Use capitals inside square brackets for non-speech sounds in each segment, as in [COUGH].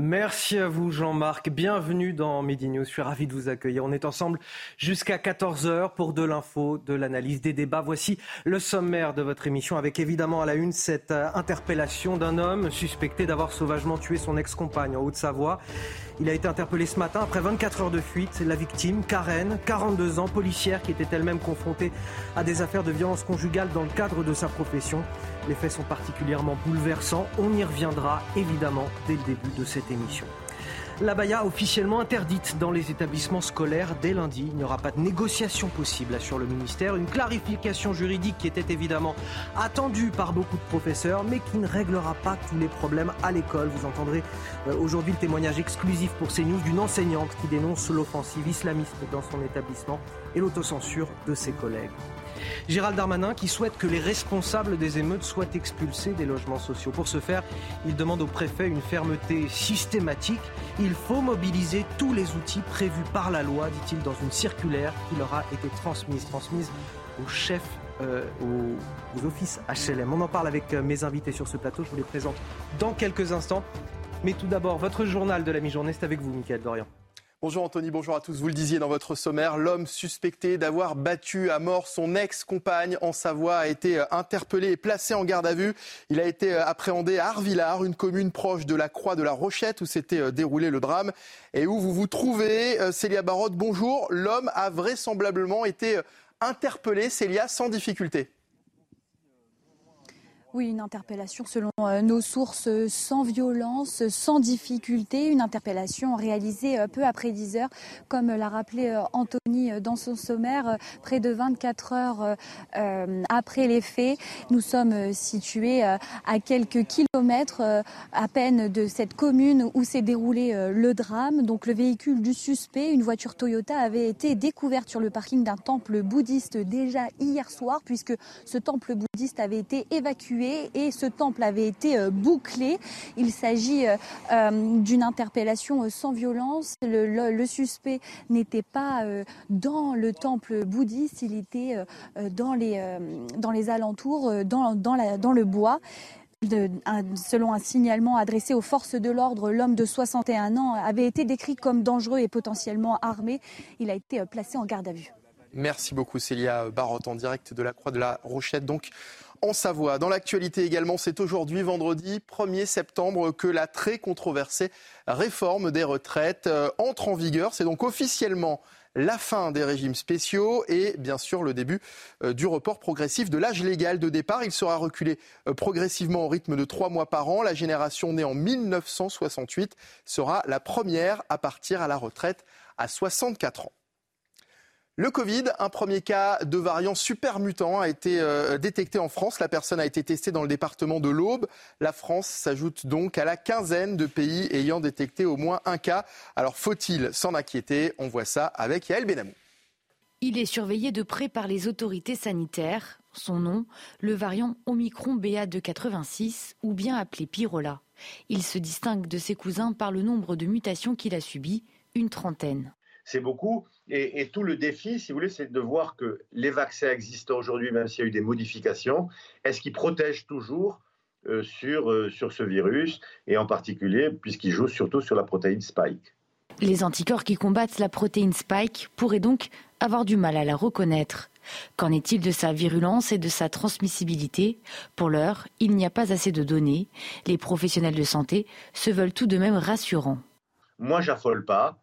Merci à vous Jean-Marc, bienvenue dans Midi News, je suis ravi de vous accueillir. On est ensemble jusqu'à 14h pour de l'info, de l'analyse, des débats. Voici le sommaire de votre émission avec évidemment à la une cette euh, interpellation d'un homme suspecté d'avoir sauvagement tué son ex-compagne en Haute-Savoie. Il a été interpellé ce matin après 24 heures de fuite. La victime, Karen, 42 ans, policière qui était elle-même confrontée à des affaires de violence conjugale dans le cadre de sa profession. Les faits sont particulièrement bouleversants. On y reviendra évidemment dès le début de cette émission. La baya officiellement interdite dans les établissements scolaires dès lundi. Il n'y aura pas de négociation possible, assure le ministère. Une clarification juridique qui était évidemment attendue par beaucoup de professeurs, mais qui ne réglera pas tous les problèmes à l'école. Vous entendrez euh, aujourd'hui le témoignage exclusif pour CNews d'une enseignante qui dénonce l'offensive islamiste dans son établissement et l'autocensure de ses collègues. Gérald Darmanin qui souhaite que les responsables des émeutes soient expulsés des logements sociaux. Pour ce faire, il demande au préfet une fermeté systématique. Il faut mobiliser tous les outils prévus par la loi, dit-il dans une circulaire qui leur a été transmise, transmise au euh, aux, offices HLM. On en parle avec euh, mes invités sur ce plateau. Je vous les présente dans quelques instants. Mais tout d'abord, votre journal de la mi-journée, c'est avec vous, Mickaël Dorian. Bonjour Anthony, bonjour à tous. Vous le disiez dans votre sommaire, l'homme suspecté d'avoir battu à mort son ex-compagne en Savoie a été euh, interpellé et placé en garde à vue. Il a été euh, appréhendé à Arvillard, une commune proche de la Croix de la Rochette où s'était euh, déroulé le drame et où vous vous trouvez. Célia Barotte, bonjour. L'homme a vraisemblablement été interpellé, Célia, sans difficulté. Oui, une interpellation selon euh, nos sources sans violence, sans difficulté, une interpellation réalisée euh, peu après 10 heures, comme l'a rappelé euh, Anthony dans son sommaire, près de 24 heures après les faits. Nous sommes situés à quelques kilomètres à peine de cette commune où s'est déroulé le drame. Donc le véhicule du suspect, une voiture Toyota, avait été découverte sur le parking d'un temple bouddhiste déjà hier soir, puisque ce temple bouddhiste avait été évacué et ce temple avait été euh, bouclé. Il s'agit euh, euh, d'une interpellation sans violence. Le, suspect n'était pas dans le temple bouddhiste, il était dans les, alentours, dans le bois. selon un signalement adressé aux forces de l'ordre, l'homme de 61 ans avait été décrit comme dangereux et potentiellement armé. Il a été placé en garde à vue. Merci beaucoup Célia Barotte en direct de la Croix de la Rochette. Donc en Savoie. Dans l'actualité également, c'est aujourd'hui, vendredi 1er septembre, que la très controversée réforme des retraites euh, entre en vigueur. C'est donc officiellement la fin des régimes spéciaux et bien sûr le début euh, du report progressif de l'âge légal de départ. Il sera reculé euh, progressivement au rythme de trois mois par an. La génération née en 1968 sera la première à partir à la retraite à 64 ans. Le Covid, un premier cas de variant super mutant a été euh, détecté en France. La personne a été testée dans le département de l'Aube. La France s'ajoute donc à la quinzaine de pays ayant détecté au moins un cas. Alors faut-il s'en inquiéter? On voit ça avec Yael Benamou. Il est surveillé de près par les autorités sanitaires. Son nom, le variant Omicron BA286 ou bien appelé Pyrola. Il se distingue de ses cousins par le nombre de mutations qu'il a subies, une trentaine c'est beaucoup. Et, tout le défi, si vous voulez, c'est de voir que les vaccins existent aujourd'hui, même s'il y a eu des modifications. Est-ce qu'ils protègent toujours euh, sur, euh, sur ce virus, et en particulier puisqu'ils jouent surtout sur la protéine spike Les anticorps qui combattent la protéine spike pourraient donc avoir du mal à la reconnaître. Qu'en est-il de sa virulence et de sa transmissibilité? Pour l'heure, il n'y a pas assez de données. Les professionnels de santé se veulent tout de même rassurants. Moi, j'affole pas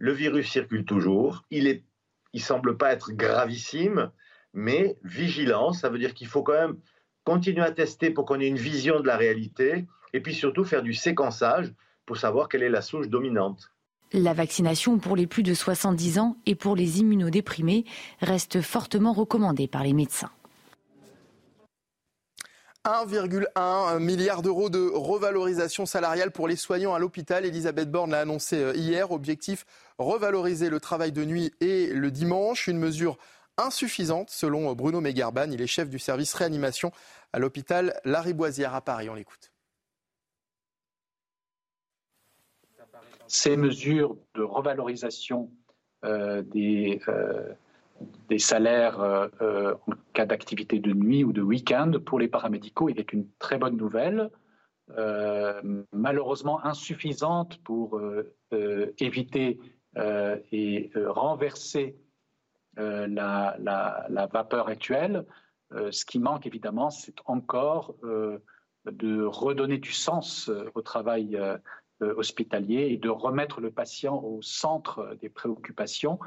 le virus circule toujours. Il est, il semble pas être gravissime, mais vigilant. Ça veut dire qu'il faut quand même continuer à tester pour qu'on ait une vision de la réalité, et puis surtout faire du séquençage pour savoir quelle est la souche dominante. La vaccination pour les plus de 70 ans et pour les immunodéprimés reste fortement recommandée par les médecins. 1,1 milliard d'euros de revalorisation salariale pour les soignants à l'hôpital. Elisabeth Borne l'a annoncé euh, hier. Objectif, revaloriser le travail de nuit et le dimanche. Une mesure insuffisante selon Bruno Mégarban. Il est chef du service réanimation à l'hôpital Lariboisière à Paris. On l'écoute. Ces mesures de revalorisation euh, des, euh, des salaires euh, euh, en cas d'activité de nuit ou de week-end pour les paramédicaux est une très bonne nouvelle, euh, malheureusement insuffisante pour éviter et renverser la, la, vapeur actuelle. ce qui manque évidemment, c'est encore de redonner du sens au travail hospitalier et de remettre le patient au centre des préoccupations.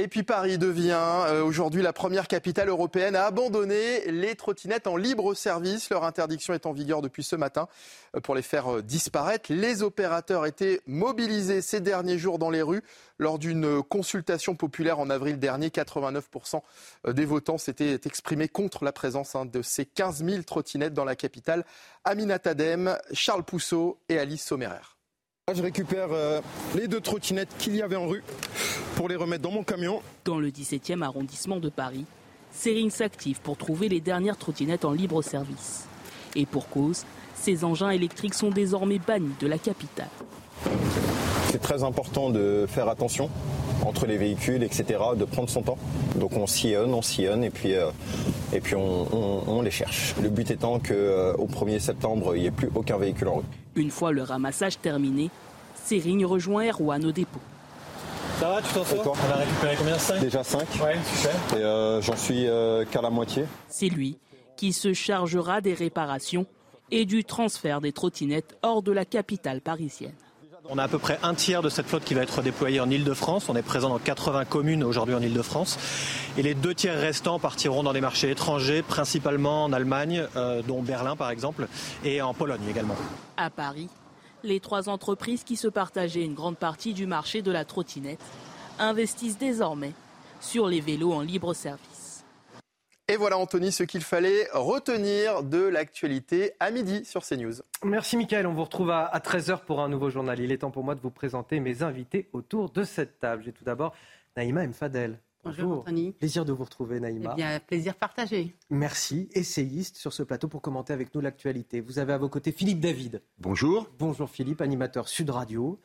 Et puis Paris devient euh, aujourd'hui la première capitale européenne à abandonner les trottinettes en libre service. Leur interdiction est en vigueur depuis ce matin euh, pour les faire euh, disparaître. Les opérateurs étaient mobilisés ces derniers jours dans les rues. Lors d'une consultation populaire en avril dernier, 89% des votants s'étaient exprimés contre la présence hein, de ces 15 000 trottinettes dans la capitale. Aminat Adem, Charles Pousseau et Alice Sommerer. Je récupère euh, les deux trottinettes qu'il y avait en rue pour les remettre dans mon camion. Dans le 17e arrondissement de Paris, Sérine s'active pour trouver les dernières trottinettes en libre service. Et pour cause, ces engins électriques sont désormais bannis de la capitale. C'est très important de faire attention entre les véhicules, etc., de prendre son temps. Donc on sillonne, on sillonne et puis, euh, et puis on, les cherche. Le but étant qu'au euh, 1er septembre, il n'y ait plus aucun véhicule en rue. Une fois le ramassage terminé, Sérine rejoint Erwan au dépôt. Ça va, tu t'en sors On a récupéré combien 5 Déjà 5. Ouais, super. Et euh, j'en suis qu'à la moitié. C'est lui qui se chargera des réparations et du transfert des trottinettes hors de la capitale parisienne. On a à peu près un tiers de cette flotte qui va être déployée en Ile-de-France. On est présent dans 80 communes aujourd'hui en Ile-de-France. Et les deux tiers restants partiront dans des marchés étrangers, principalement en Allemagne, euh, dont Berlin par exemple, et en Pologne également. À Paris, les trois entreprises qui se partageaient une grande partie du marché de la trottinette investissent désormais sur les vélos en libre service. Et voilà, Anthony, ce qu'il fallait retenir de l'actualité à midi sur CNews. Merci, Michael. On vous retrouve à 13h pour un nouveau journal. Il est temps pour moi de vous présenter mes invités autour de cette table. J'ai tout d'abord Naïma M. Fadel. Bonjour, Anthony. Plaisir de vous retrouver, Naïma. Eh bien, plaisir partagé. Merci. Essayiste sur ce plateau pour commenter avec nous l'actualité. Vous avez à vos côtés Philippe David. Bonjour. Bonjour, Philippe, animateur Sud Radio.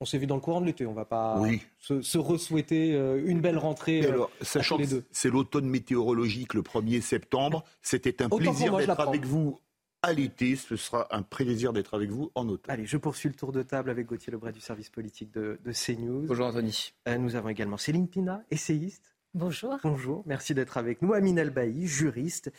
On s'est vu dans le courant de l'été, on va pas se, se re-souhaiter euh, une belle rentrée. Euh, alors, sachant que c'est l'automne météorologique le 1er septembre, c'était un plaisir d'être avec vous à l'été. Ce sera un plaisir d'être avec vous en automne. Allez, je poursuis le tour de table avec Gauthier Lebray du service politique de, de CNews. Bonjour Anthony. Euh, nous avons également Céline Pina, essayiste. Bonjour. Bonjour, merci d'être avec nous. Amine Elbaï, juriste.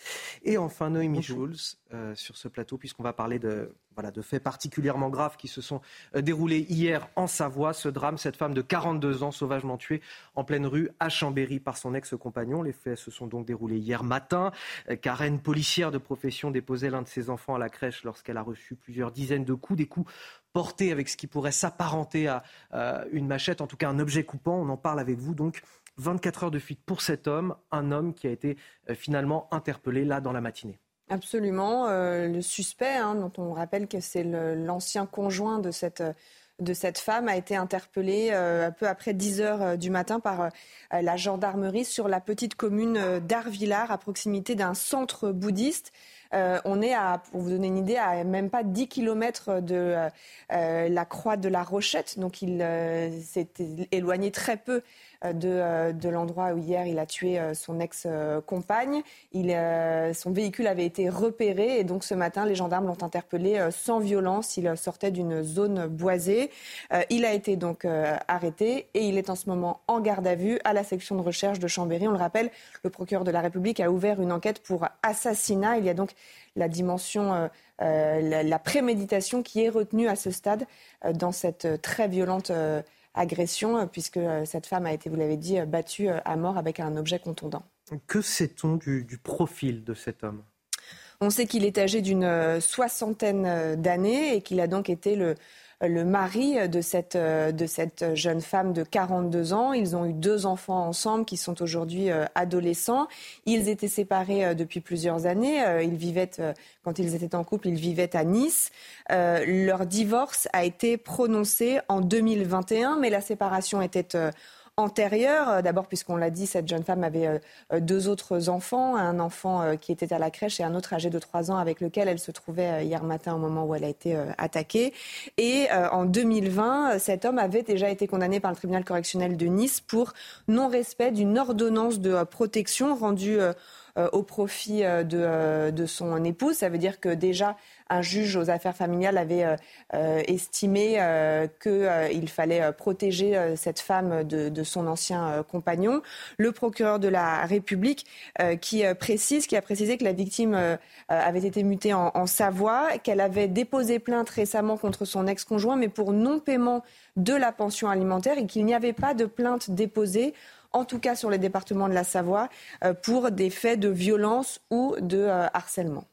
Et enfin Noémie Schulz euh, sur ce plateau, puisqu'on va parler de, voilà, de faits particulièrement graves qui se sont euh, déroulés hier en Savoie. Ce drame, cette femme de 42 ans sauvagement tuée en pleine rue à Chambéry par son ex-compagnon. Les faits se sont donc déroulés hier matin. Euh, Karen, policière de profession, déposait l'un de ses enfants à la crèche lorsqu'elle a reçu plusieurs dizaines de coups, des coups portés avec ce qui pourrait s'apparenter à une machette, en tout cas un objet coupant. On en parle avec vous donc 24 heures de fuite pour cet homme, un homme qui a été euh, finalement interpellé là dans la matinée. Absolument. Euh, le suspect, hein, dont on rappelle que c'est l'ancien conjoint de cette, de cette femme, a été interpellé euh, un peu après 10 heures du matin par la gendarmerie sur la petite commune d'Arvillard, à proximité d'un centre bouddhiste. on est, à, pour vous donner une idée, à même pas 10 km de la croix de la Rochette. Donc il s'est éloigné très peu euh, euh, de, l'endroit où hier il a tué euh, son ex-compagne. son véhicule avait été repéré et donc ce matin les gendarmes l'ont interpellé sans violence. Il sortait d'une zone boisée. il a été donc arrêté et il est en ce moment en garde à vue à la section de recherche de Chambéry. On le rappelle, le procureur de la République a ouvert une enquête pour assassinat. Il y a donc la dimension, la, préméditation qui est retenue à ce stade dans cette très violente agression, euh, puisque euh, cette femme a été, vous l'avez dit, euh, battue à mort avec un objet contondant. Que sait-on du, profil de cet homme? On sait qu'il est âgé d'une soixantaine d'années et qu'il a donc été le, le mari de cette, de cette jeune femme de 42 ans. Ils ont eu deux enfants ensemble qui sont aujourd'hui adolescents. Ils étaient séparés depuis plusieurs années. Ils vivaient, quand ils étaient en couple, ils vivaient à Nice. leur divorce a été prononcé en 2021, mais la séparation était antérieure. Euh, d'abord, puisqu'on l'a dit, cette jeune femme avait euh, euh, deux autres enfants, un enfant qui était à la crèche et un autre âgé de trois ans avec lequel elle se trouvait hier matin au moment où elle a été attaquée. Et en 2020, cet homme avait déjà été condamné par le tribunal correctionnel de Nice pour non-respect d'une ordonnance de protection rendue au profit de, de son épouse. Ça veut dire que déjà, un juge aux affaires familiales avait euh, euh, estimé euh, qu'il fallait protéger cette femme de, son ancien compagnon. Le procureur de la République qui précise, qui a précisé que la victime avait été mutée en, en Savoie, qu'elle avait déposé plainte récemment contre son ex-conjoint, mais pour non-paiement de la pension alimentaire et qu'il n'y avait pas de plainte déposée en tout cas sur les départements de la Savoie, pour des faits de violence ou de harcèlement.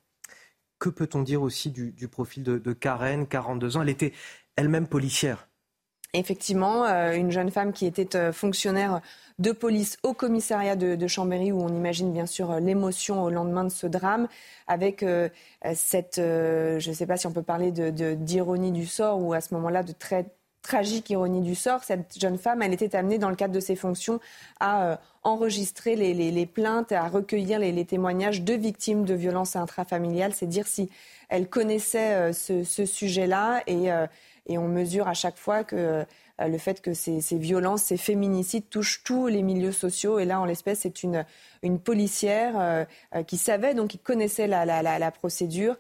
Que peut-on dire aussi du, profil de, Karen, 42 ans? Elle était elle-même policière. Effectivement, euh, une jeune femme qui était euh, fonctionnaire de police au commissariat de, Chambéry, où on imagine bien sûr euh, l'émotion au lendemain de ce drame, avec cette, je ne sais pas si on peut parler d'ironie du sort, ou à ce moment-là de très tragique ironie du sort, cette jeune femme, elle était amenée dans le cadre de ses fonctions à euh, enregistrer les, plaintes, à recueillir les, témoignages de victimes de violences intrafamiliales. C'est dire si elle connaissait euh, ce, sujet-là et, euh, et, on mesure à chaque fois que euh, le fait que ces, violences, ces féminicides touchent tous les milieux sociaux. Et là, en l'espèce, c'est une, une policière euh, euh, qui savait, donc qui connaissait la, la, procédure,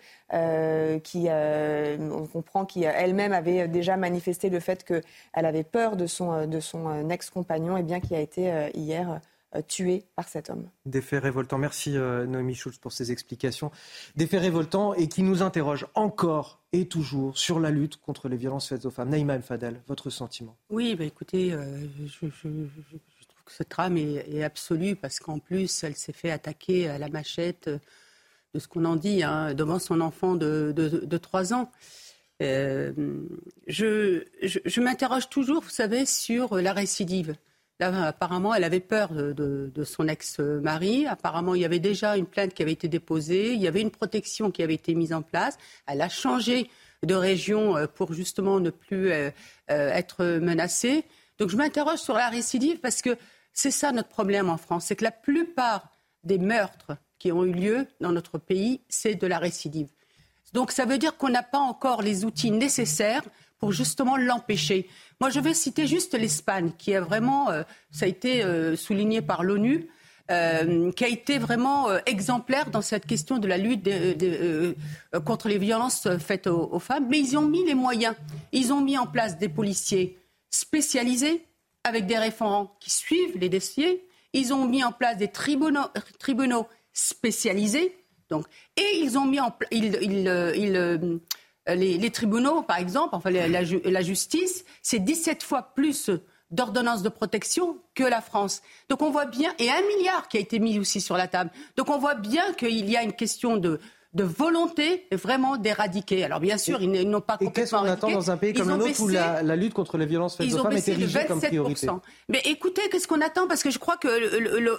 qui, on comprend qu'elle-même avait déjà manifesté le fait qu'elle avait peur de son, de son ex-compagnon, et bien qui a été hier euh, tué par cet homme. Des faits révoltants. Merci euh, Noémie Schulz pour ces explications. Des faits révoltants et qui nous interrogent encore et toujours sur la lutte contre les violences faites aux femmes. Naïma El Fadel, votre sentiment Oui, bah écoutez, euh, je, trouve que ce drame est, absolu parce qu'en plus, elle s'est fait attaquer à la machette de ce qu'on en dit hein, devant son enfant de, de, 3 ans. je, je m'interroge toujours, vous savez, sur la récidive apparemment, elle avait peur de, son ex-mari. Apparemment, il y avait déjà une plainte qui avait été déposée. Il y avait une protection qui avait été mise en place. Elle a changé de région euh, pour justement ne plus euh, euh, être menacée. Donc, je m'interroge sur la récidive parce que c'est ça notre problème en France. C'est que la plupart des meurtres qui ont eu lieu dans notre pays, c'est de la récidive. Donc, ça veut dire qu'on n'a pas encore les outils nécessaires pour justement l'empêcher. Moi, je vais citer juste l'Espagne, qui a vraiment, euh, ça a été euh, souligné par l'ONU, euh, qui a été vraiment exemplaire dans cette question de la lutte contre les violences faites aux, femmes. Mais ils ont mis les moyens. Ils ont mis en place des policiers spécialisés avec des référents qui suivent les dossiers. Ils ont mis en place des tribunaux, tribunaux spécialisés. Donc, et ils ont mis en place, euh, les, tribunaux, par exemple, enfin la, justice, c'est 17 fois plus d'ordonnances de protection que la France. Donc on voit bien, et un milliard qui a été mis aussi sur la table. Donc on voit bien qu'il y a une question de, volonté vraiment d'éradiquer. Alors bien sûr, ils n'ont pas complètement qu'est-ce qu'on attend dans un pays comme le nôtre où la, lutte contre les violences faites aux femmes est érigée comme priorité Mais écoutez, qu'est-ce qu'on attend? Parce que je crois que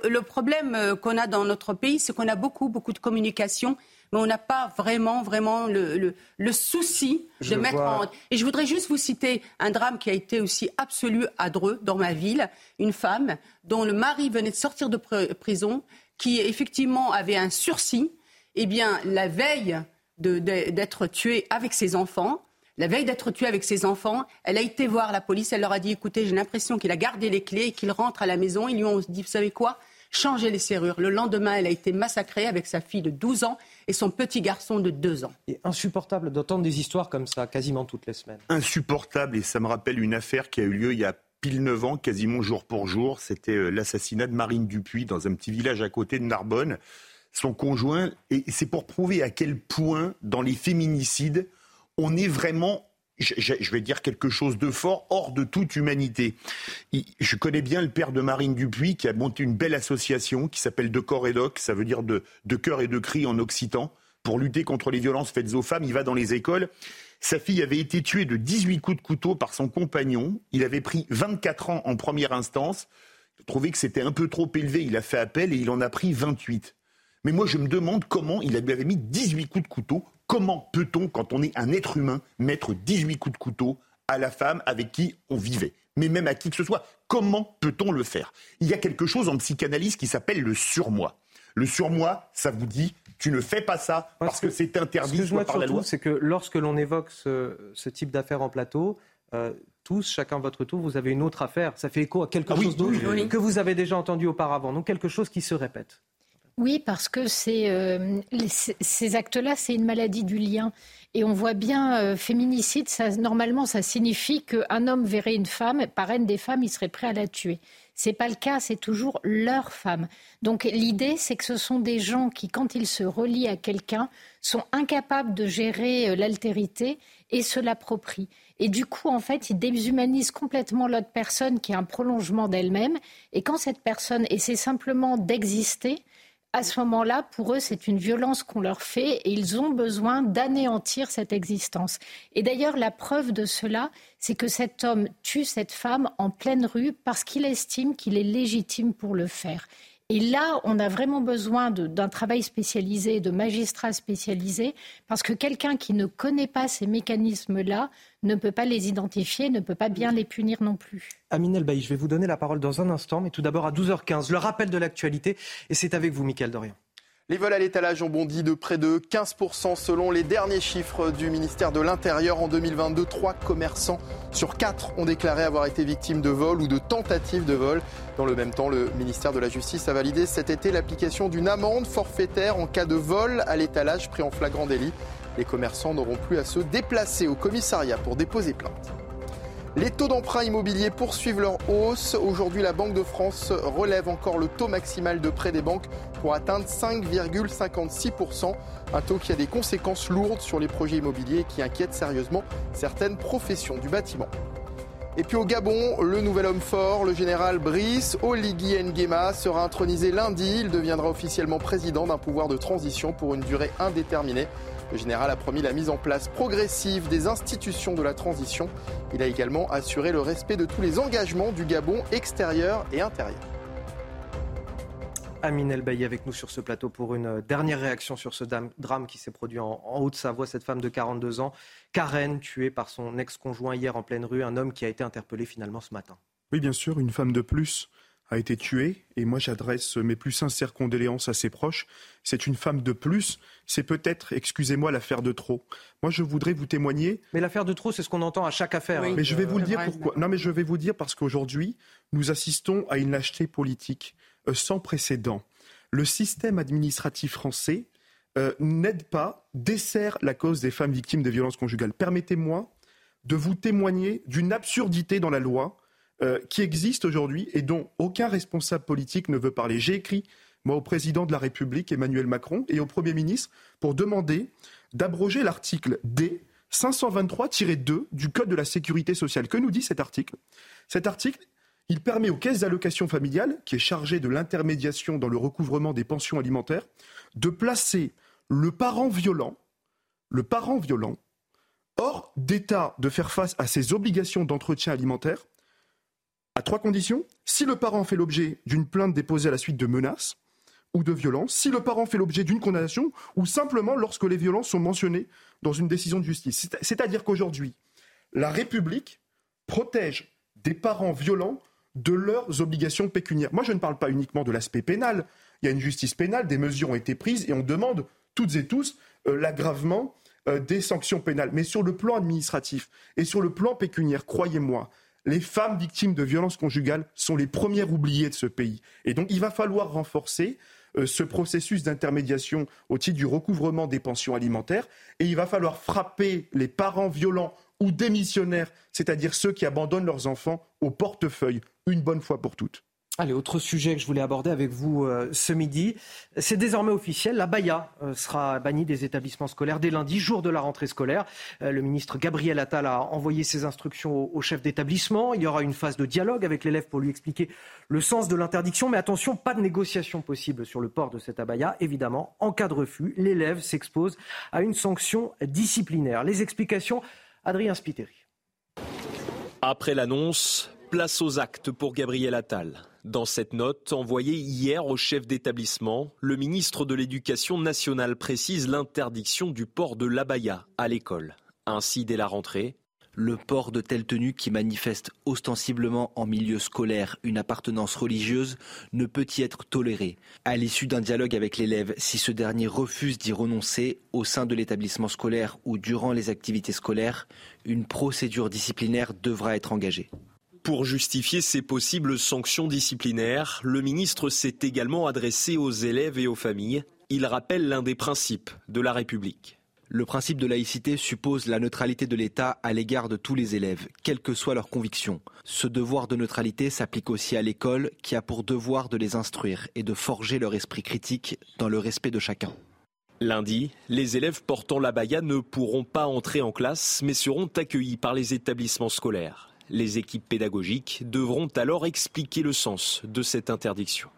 le problème euh, qu'on a dans notre pays, c'est qu'on a beaucoup, beaucoup de communication mais on n'a pas vraiment, vraiment le, souci de mettre en... Et je voudrais juste vous citer un drame qui a été aussi absolu à Dreux, dans ma ville. Une femme dont le mari venait de sortir de prison, qui effectivement avait un sursis. Eh bien, la veille d'être tuée avec ses enfants, la veille d'être tuée avec ses enfants, elle a été voir la police, elle leur a dit, écoutez, j'ai l'impression qu'il a gardé les clés et qu'il rentre à la maison. Ils lui ont dit, vous savez quoi? Changer les serrures. Le lendemain, elle a été massacrée avec sa fille de 12 ans et son petit garçon de 2 ans. C'est insupportable d'entendre des histoires comme ça, quasiment toutes les semaines. Insupportable, et ça me rappelle une affaire qui a eu lieu il y a pile 9 ans, quasiment jour pour jour. C'était euh, l'assassinat de Marine Dupuis dans un petit village à côté de Narbonne. Son conjoint, et c'est pour prouver à quel point, dans les féminicides, on est vraiment je, vais dire quelque chose de fort, hors de toute humanité. je connais bien le père de Marine Dupuis qui a monté une belle association qui s'appelle De Corps et Doc, ça veut dire de, de cœur et de cri en occitan, pour lutter contre les violences faites aux femmes. Il va dans les écoles Sa fille avait été tuée de 18 coups de couteau par son compagnon. Il avait pris 24 ans en première instance. Il trouvait que c'était un peu trop élevé. Il a fait appel et il en a pris 28. Mais moi, je me demande comment il avait mis 18 coups de couteau. Comment peut-on, quand on est un être humain, mettre 18 coups de couteau à la femme avec qui on vivait? Mais même à qui que ce soit. Comment peut-on le faire? Il y a quelque chose en psychanalyse qui s'appelle le surmoi. Le surmoi, ça vous dit, tu ne fais pas ça parce, que, c'est interdit par la loi. C'est que lorsque l'on évoque ce, type d'affaires en plateau, euh, tous, chacun votre tour, vous avez une autre affaire. Ça fait écho à quelque ah chose d'autre que vous avez déjà entendu auparavant. Donc quelque chose qui se répète. Oui, parce que euh, ces actes-là, c'est une maladie du lien. Et on voit bien, euh, féminicide, ça, normalement, ça signifie qu'un homme verrait une femme, parraine des femmes, il serait prêt à la tuer. C'est pas le cas, c'est toujours leur femme. Donc l'idée, c'est que ce sont des gens qui, quand ils se relient à quelqu'un, sont incapables de gérer euh, l'altérité et se l'approprient. Et du coup, en fait, ils déshumanisent complètement l'autre personne qui est un prolongement d'elle-même. Et quand cette personne essaie simplement d'exister, à ce moment-là, pour eux, c'est une violence qu'on leur fait et ils ont besoin d'anéantir cette existence. Et d'ailleurs, la preuve de cela, c'est que cet homme tue cette femme en pleine rue parce qu'il estime qu'il est légitime pour le faire. Et là, on a vraiment besoin d'un travail spécialisé, de magistrats spécialisés, parce que quelqu'un qui ne connaît pas ces mécanismes-là ne peut pas les identifier, ne peut pas bien les punir non plus. Amine Elbaï, je vais vous donner la parole dans un instant, mais tout d'abord à 12h15, le rappel de l'actualité, et c'est avec vous, Mickaël Dorian. Les vols à l'étalage ont bondi de près de 15% selon les derniers chiffres du ministère de l'Intérieur. En 2022, trois commerçants sur quatre ont déclaré avoir été victimes de vols ou de tentatives de vol. Dans le même temps, le ministère de la Justice a validé cet été l'application d'une amende forfaitaire en cas de vol à l'étalage pris en flagrant délit. Les commerçants n'auront plus à se déplacer au commissariat pour déposer plainte. Les taux d'emprunt immobilier poursuivent leur hausse. Aujourd'hui, la Banque de France relève encore le taux maximal de prêt des banques pour atteindre 5,56%. Un taux qui a des conséquences lourdes sur les projets immobiliers et qui inquiète sérieusement certaines professions du bâtiment. Et puis au Gabon, le nouvel homme fort, le général Brice Oligui Nguema, sera intronisé lundi. Il deviendra officiellement président d'un pouvoir de transition pour une durée indéterminée. Le général a promis la mise en place progressive des institutions de la transition. Il a également assuré le respect de tous les engagements du Gabon extérieur et intérieur. Amine Elbaï avec nous sur ce plateau pour une dernière réaction sur ce drame qui s'est produit en, Haute-Savoie. Cette femme de 42 ans, Karen, tuée par son ex-conjoint hier en pleine rue, un homme qui a été interpellé finalement ce matin. Oui, bien sûr, une femme de plus a été tuée et moi j'adresse mes plus sincères condoléances à ses proches. C'est une femme de plus, c'est peut-être, excusez-moi, l'affaire de trop. Moi je voudrais vous témoigner. Mais l'affaire de trop, c'est ce qu'on entend à chaque affaire. mais je vais vous le dire pourquoi. Non mais je vais vous dire parce qu'aujourd'hui nous assistons à une lâcheté politique euh, sans précédent. Le système administratif français euh, n'aide pas, dessert la cause des femmes victimes de violences conjugales. Permettez-moi de vous témoigner d'une absurdité dans la loi euh, qui existe aujourd'hui et dont aucun responsable politique ne veut parler. J'ai écrit, moi, au président de la République, Emmanuel Macron, et au Premier ministre pour demander d'abroger l'article D 523-2 du Code de la sécurité sociale. Que nous dit cet article? Cet article, il permet aux caisses d'allocation familiale, qui est chargée de l'intermédiation dans le recouvrement des pensions alimentaires, de placer le parent violent, le parent violent, hors d'état de faire face à ses obligations d'entretien alimentaire à trois conditions. Si le parent fait l'objet d'une plainte déposée à la suite de menaces ou de violences, si le parent fait l'objet d'une condamnation, ou simplement lorsque les violences sont mentionnées dans une décision de justice. C'est-à-dire qu'aujourd'hui, la République protège des parents violents de leurs obligations pécuniaires. Moi, je ne parle pas uniquement de l'aspect pénal. Il y a une justice pénale, des mesures ont été prises et on demande toutes et tous euh, l'aggravement euh, des sanctions pénales. Mais sur le plan administratif et sur le plan pécuniaire, croyez-moi, les femmes victimes de violences conjugales sont les premières oubliées de ce pays. Et donc il va falloir renforcer ce processus d'intermédiation au titre du recouvrement des pensions alimentaires et il va falloir frapper les parents violents ou démissionnaires, c'est-à-dire ceux qui abandonnent leurs enfants au portefeuille, une bonne fois pour toutes. Allez, autre sujet que je voulais aborder avec vous euh, ce midi. C'est désormais officiel, la Baïa euh, sera bannie des établissements scolaires dès lundi, jour de la rentrée scolaire. Euh, le ministre Gabriel Attal a envoyé ses instructions au, chef d'établissement. Il y aura une phase de dialogue avec l'élève pour lui expliquer le sens de l'interdiction. Mais attention, pas de négociation possible sur le port de cette abaya. Évidemment, en cas de refus, l'élève s'expose à une sanction disciplinaire. Les explications, Adrien Spiteri. Après l'annonce, place aux actes pour Gabriel Attal. Dans cette note envoyée hier au chef d'établissement, le ministre de l'Éducation nationale précise l'interdiction du port de l'abaya à l'école. Ainsi, dès la rentrée, le port de telle tenue qui manifeste ostensiblement en milieu scolaire une appartenance religieuse ne peut y être toléré. À l'issue d'un dialogue avec l'élève, si ce dernier refuse d'y renoncer au sein de l'établissement scolaire ou durant les activités scolaires, une procédure disciplinaire devra être engagée. Pour justifier ces possibles sanctions disciplinaires, le ministre s'est également adressé aux élèves et aux familles. Il rappelle l'un des principes de la République. Le principe de laïcité suppose la neutralité de l'État à l'égard de tous les élèves, quelles que soient leurs convictions. Ce devoir de neutralité s'applique aussi à l'école, qui a pour devoir de les instruire et de forger leur esprit critique dans le respect de chacun. Lundi, les élèves portant la baya ne pourront pas entrer en classe, mais seront accueillis par les établissements scolaires. Les équipes pédagogiques devront alors expliquer le sens de cette interdiction.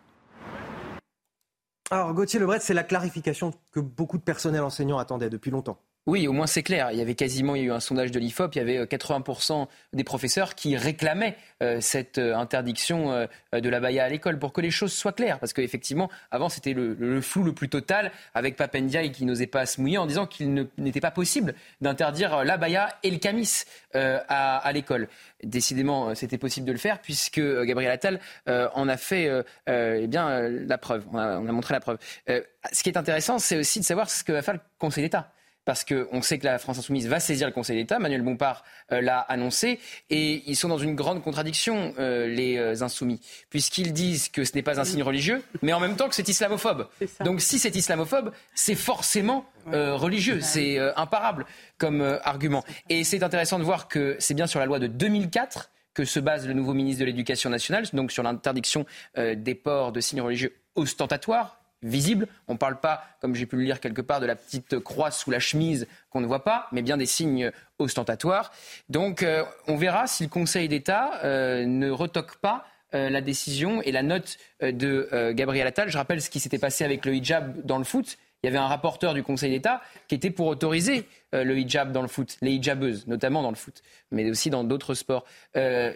Alors Gauthier Lebret, c'est la clarification que beaucoup de personnels enseignants attendaient depuis longtemps. Oui, au moins c'est clair. Il y avait quasiment, il y a eu un sondage de l'IFOP, il y avait 80% euh, des professeurs qui réclamaient euh, cette euh, interdiction de la baya à l'école pour que les choses soient claires. Parce qu'effectivement, avant c'était le, flou le plus total avec Papendiaï qui n'osait pas se mouiller en disant qu'il n'était pas possible d'interdire la baya et le camis à, l'école. Décidément, c'était possible de le faire puisque Gabriel Attal en a fait eh bien, la preuve. On a, on a montré la preuve. ce qui est intéressant, c'est aussi de savoir ce que va faire le Conseil d'État parce qu'on sait que la France insoumise va saisir le Conseil d'État. Manuel Bompard euh, l'a annoncé. Et ils sont dans une grande contradiction, euh, les euh, insoumis, puisqu'ils disent que ce n'est pas un signe religieux, mais en même temps que c'est islamophobe. Donc si c'est islamophobe, c'est forcément religieux. C'est imparable comme argument. Et c'est intéressant de voir que c'est bien sur la loi de 2004 que se base le nouveau ministre de l'Éducation nationale, donc sur l'interdiction des ports de signes religieux ostentatoires visible. On ne parle pas, comme j'ai pu le lire quelque part, de la petite croix sous la chemise qu'on ne voit pas, mais bien des signes ostentatoires. Donc euh, on verra si le Conseil d'État euh, ne retoque pas euh, la décision et la note de Gabriel Attal. Je rappelle ce qui s'était passé avec le hijab dans le foot. Il y avait un rapporteur du Conseil d'État qui était pour autoriser le hijab dans le foot, les hijabeuses, notamment dans le foot, mais aussi dans d'autres sports.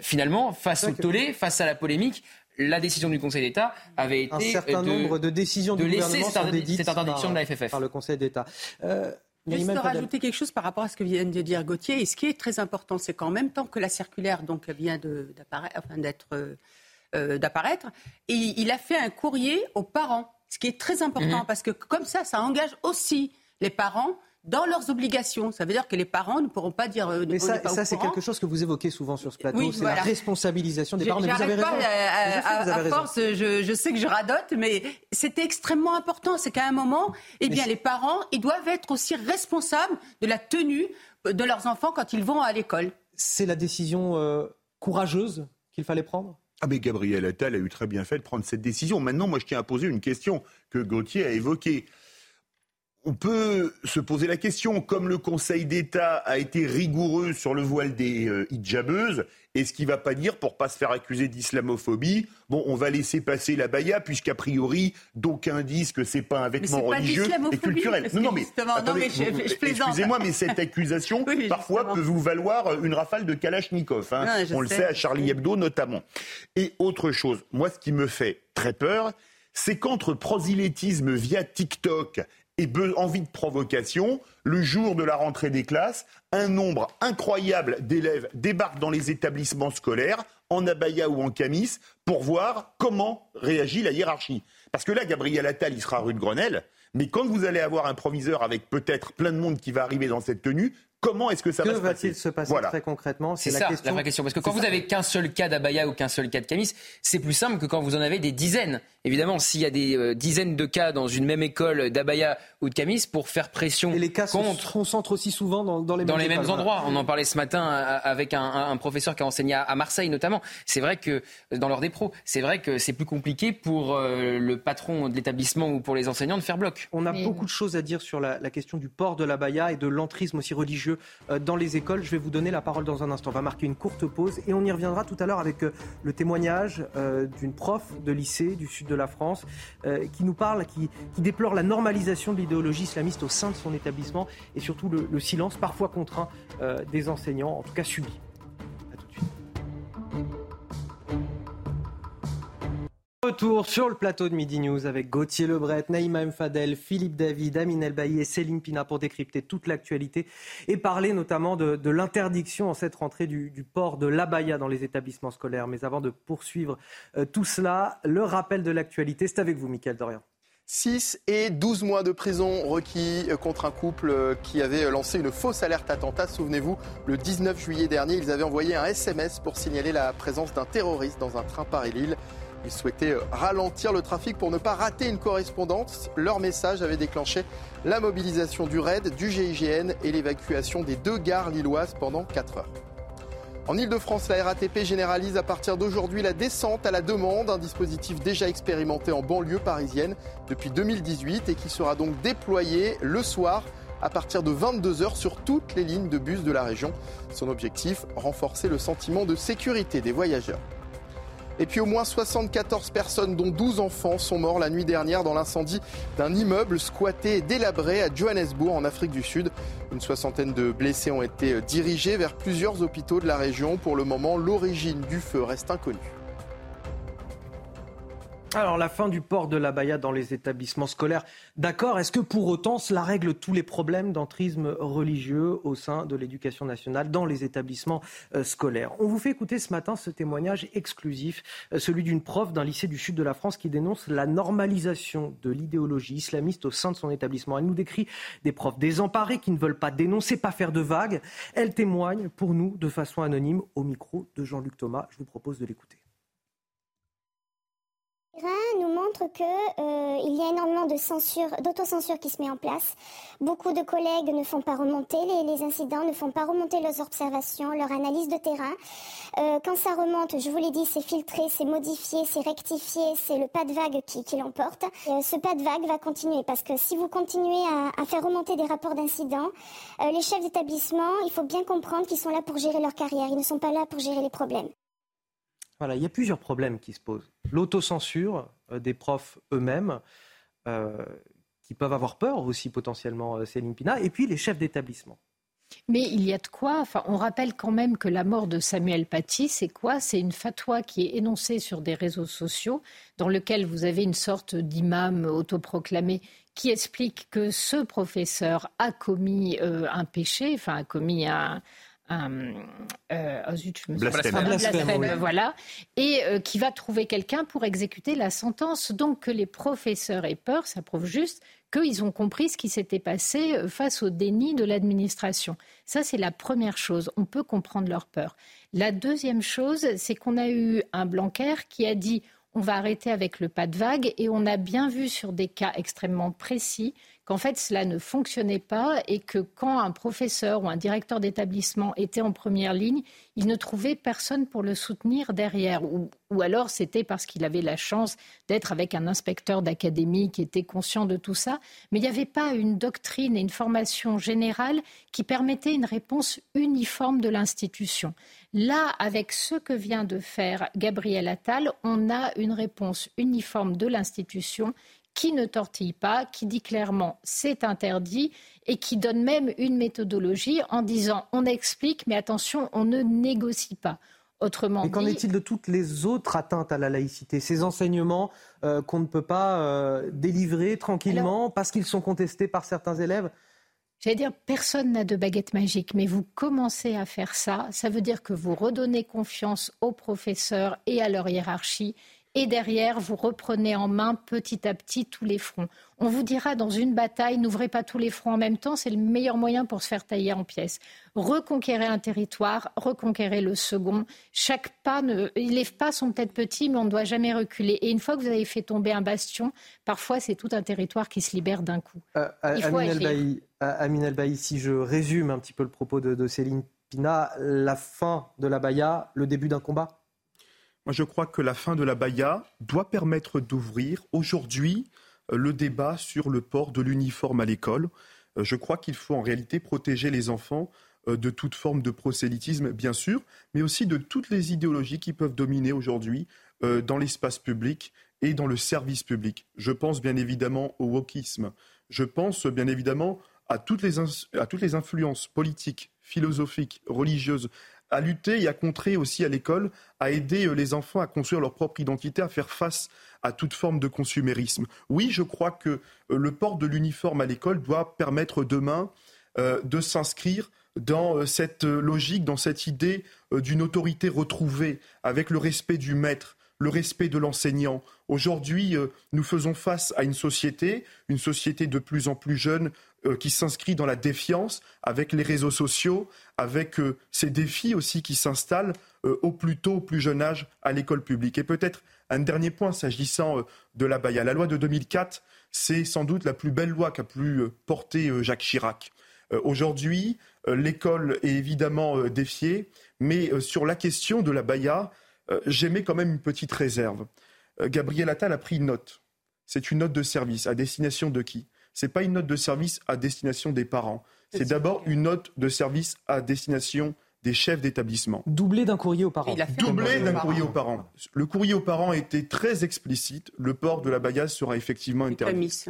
finalement, face au tollé, face à la polémique, la décision du Conseil d'État avait été un certain nombre de décisions de du laisser cette, interdiction de la FFF par le Conseil d'État. Euh, Juste rajouter quelque chose par rapport à ce que vient de dire Gauthier. Et ce qui est très important, c'est qu'en même temps que la circulaire donc vient d'être euh, euh, d'apparaître, il, a fait un courrier aux parents, ce qui est très important mhm. parce que comme ça, ça engage aussi les parents dans leurs obligations. Ça veut dire que les parents ne pourront pas dire. Euh, mais ça, ça c'est quelque chose que vous évoquez souvent sur ce plateau, c'est la responsabilisation des parents. Mais vous avez raison. à, force, je, sais que je radote, mais c'était extrêmement important. C'est qu'à un moment, eh bien, les parents, ils doivent être aussi responsables de la tenue de leurs enfants quand ils vont à l'école. C'est la décision euh, courageuse qu'il fallait prendre? Ah mais Gabriel Attal a eu très bien fait de prendre cette décision. Maintenant, moi, je tiens à poser une question que Gauthier a évoquée on peut se poser la question, comme le Conseil d'État a été rigoureux sur le voile des euh, hijabeuses, est-ce qu'il va pas dire, pour pas se faire accuser d'islamophobie, bon, on va laisser passer la baya, puisqu'a priori, d'aucuns disent que c'est pas un vêtement religieux et culturel. Non, non, mais, excusez-moi, mais cette accusation, [LAUGHS] parfois, peut vous valoir une rafale de Kalachnikov. Hein. on le sait à Charlie Hebdo notamment. Et autre chose, moi, ce qui me fait très peur, c'est qu'entre prosélytisme via TikTok et envie de provocation, le jour de la rentrée des classes, un nombre incroyable d'élèves débarquent dans les établissements scolaires, en abaya ou en camis, pour voir comment réagit la hiérarchie. Parce que là, Gabriel Attal, il sera rue de Grenelle, mais quand vous allez avoir un proviseur avec peut-être plein de monde qui va arriver dans cette tenue, Comment est-ce que ça que va se passer va-t-il se passer Voilà. très concrètement? C'est la ça question. la vraie question. Parce que quand vous ça. avez qu'un seul cas d'Abaya ou qu'un seul cas de Camis, c'est plus simple que quand vous en avez des dizaines. Évidemment, s'il y a des euh, dizaines de cas dans une même école d'Abaya ou de Camis, pour faire pression Et les cas se concentrent aussi souvent dans, dans les dans mêmes, les mêmes écoles, endroits. voilà. On en parlait ce matin euh, avec un, un- un professeur qui a enseigné à, à Marseille notamment. C'est vrai que dans l'ordre des pros, c'est vrai que c'est plus compliqué pour euh, le patron de l'établissement ou pour les enseignants de faire bloc. On a beaucoup de choses à dire sur la, la question du port de la baya et de l'entrisme aussi religieux euh, dans les écoles. Je vais vous donner la parole dans un instant. On va marquer une courte pause et on y reviendra tout à l'heure avec euh, le témoignage euh, d'une prof de lycée du sud de la France qui nous parle, qui, déplore la normalisation de l'idéologie islamiste au sein de son établissement et surtout le, le silence parfois contraint des enseignants, en tout cas subi. Retour sur le plateau de Midi News avec Gauthier Lebret, Naïma M. Fadel, Philippe David, Amine Elbaï et Céline Pina pour décrypter toute l'actualité et parler notamment de, l'interdiction en cette rentrée du, port de l'abaya dans les établissements scolaires. Mais avant de poursuivre euh, tout cela, le rappel de l'actualité, c'est avec vous, Mickaël Dorian. 6 et 12 mois de prison requis contre un couple qui avait lancé une fausse alerte attentat. Souvenez-vous, le 19 juillet dernier, ils avaient envoyé un SMS pour signaler la présence d'un terroriste dans un train Paris-Lille. Ils souhaitaient euh, ralentir le trafic pour ne pas rater une correspondance. Leur message avait déclenché la mobilisation du RAID, du GIGN et l'évacuation des deux gares lilloises pendant 4 heures. En Ile-de-France, la RATP généralise à partir d'aujourd'hui la descente à la demande, un dispositif déjà expérimenté en banlieue parisienne depuis 2018 et qui sera donc déployé le soir à partir de 22h sur toutes les lignes de bus de la région. Son objectif, renforcer le sentiment de sécurité des voyageurs. Et puis au moins 74 personnes, dont 12 enfants, sont morts la nuit dernière dans l'incendie d'un immeuble squatté et délabré à Johannesburg en Afrique du Sud. Une soixantaine de blessés ont été dirigés vers plusieurs hôpitaux de la région. Pour le moment, l'origine du feu reste inconnue. Alors, la fin du port de l'abaya dans les établissements scolaires, d'accord. Est-ce que pour autant cela règle tous les problèmes d'entrisme religieux au sein de l'éducation nationale dans les établissements euh, scolaires? On vous fait écouter ce matin ce témoignage exclusif, euh, celui d'une prof d'un lycée du sud de la France qui dénonce la normalisation de l'idéologie islamiste au sein de son établissement. Elle nous décrit des profs désemparés qui ne veulent pas dénoncer, pas faire de vagues. Elle témoigne pour nous de façon anonyme au micro de Jean-Luc Thomas. Je vous propose de l'écouter. Nous montre qu'il euh, y a énormément de censure, d'autocensure qui se met en place. Beaucoup de collègues ne font pas remonter les, incidents, ne font pas remonter leurs observations, leur analyse de terrain. Euh, quand ça remonte, je vous l'ai dit, c'est filtré, c'est modifié, c'est rectifié, c'est le pas de vague qui, l'emporte. Euh, ce pas de vague va continuer parce que si vous continuez à, à faire remonter des rapports d'incidents, les chefs d'établissement, il faut bien comprendre qu'ils sont là pour gérer leur carrière, ils ne sont pas là pour gérer les problèmes. Voilà, il y a plusieurs problèmes qui se posent. L'autocensure euh, des profs eux-mêmes, euh, qui peuvent avoir peur aussi potentiellement, euh, Céline Pina, et puis les chefs d'établissement. Mais il y a de quoi. Enfin, on rappelle quand même que la mort de Samuel Paty, c'est quoi? C'est une fatwa qui est énoncée sur des réseaux sociaux, dans lequel vous avez une sorte d'imam autoproclamé qui explique que ce professeur a commis un péché, enfin a commis un, un, euh, oh zut, je me suis- Blasphème. un Blasphème, blasphème, oui. voilà, et euh, qui va trouver quelqu'un pour exécuter la sentence. Donc que les professeurs aient peur, ça prouve juste qu'ils ont compris ce qui s'était passé euh, face au déni de l'administration. Ça, c'est la première chose. On peut comprendre leur peur. La deuxième chose, c'est qu'on a eu un Blanquer qui a dit on va arrêter avec le pas de vague et on a bien vu sur des cas extrêmement précis qu'en fait cela ne fonctionnait pas et que quand un professeur ou un directeur d'établissement était en première ligne, il ne trouvait personne pour le soutenir derrière. Ou, ou alors c'était parce qu'il avait la chance d'être avec un inspecteur d'académie qui était conscient de tout ça. Mais il n'y avait pas une doctrine et une formation générale qui permettait une réponse uniforme de l'institution. Là, avec ce que vient de faire Gabriel Attal, on a une réponse uniforme de l'institution qui ne tortille pas, qui dit clairement c'est interdit et qui donne même une méthodologie en disant on explique mais attention, on ne négocie pas. Autrement Et qu'en dit, est-il de toutes les autres atteintes à la laïcité Ces enseignements euh, qu'on ne peut pas euh, délivrer tranquillement parce qu'ils sont contestés par certains élèves? J'allais dire, personne n'a de baguette magique, mais vous commencez à faire ça. Ça veut dire que vous redonnez confiance aux professeurs et à leur hiérarchie et derrière, vous reprenez en main petit à petit tous les fronts. On vous dira dans une bataille, n'ouvrez pas tous les fronts en même temps, c'est le meilleur moyen pour se faire tailler en pièces. Reconquérir un territoire, reconquérir le second. Chaque pas, ne... les pas sont peut-être petits, mais on ne doit jamais reculer. Et une fois que vous avez fait tomber un bastion, parfois c'est tout un territoire qui se libère d'un coup. Euh, Amin El si je résume un petit peu le propos de, de Céline Pina, la fin de la Baïa, le début d'un combat? Moi, je crois que la fin de la Baïa doit permettre d'ouvrir aujourd'hui euh, le débat sur le port de l'uniforme à l'école. Euh, je crois qu'il faut en réalité protéger les enfants euh, de toute forme de prosélytisme, bien sûr, mais aussi de toutes les idéologies qui peuvent dominer aujourd'hui dans l'espace public et dans le service public. Je pense bien évidemment au wokisme. Je pense bien évidemment à toutes les, à toutes les influences politiques, philosophiques, religieuses, à lutter et à contrer aussi à l'école, à aider euh, les enfants à construire leur propre identité, à faire face à toute forme de consumérisme. Oui, je crois que euh, le port de l'uniforme à l'école doit permettre demain euh, de s'inscrire dans cette logique, dans cette idée d'une autorité retrouvée, avec le respect du maître, le respect de l'enseignant. Aujourd'hui, nous faisons face à une société, une société de plus en plus jeune, euh, qui s'inscrit dans la défiance avec les réseaux sociaux, avec euh, ces défis aussi qui s'installent euh, au plus tôt, au plus jeune âge à l'école publique. Et peut-être un dernier point s'agissant de la Baïa. La loi de 2004, c'est sans doute la plus belle loi qu'a pu porter Jacques Chirac. Aujourd'hui, l'école est évidemment défiée, mais sur la question de la Baïa, j'aimais quand même une petite réserve. Gabriel Attal a pris une note. C'est une note de service. À destination de qui? Ce n'est pas une note de service à destination des parents. C'est d'abord une note de service à destination des chefs d'établissement. Doublé d'un courrier aux parents. Doublé d'un courrier aux parents. Le courrier aux parents était très explicite. Le port de la bagasse sera effectivement interdit.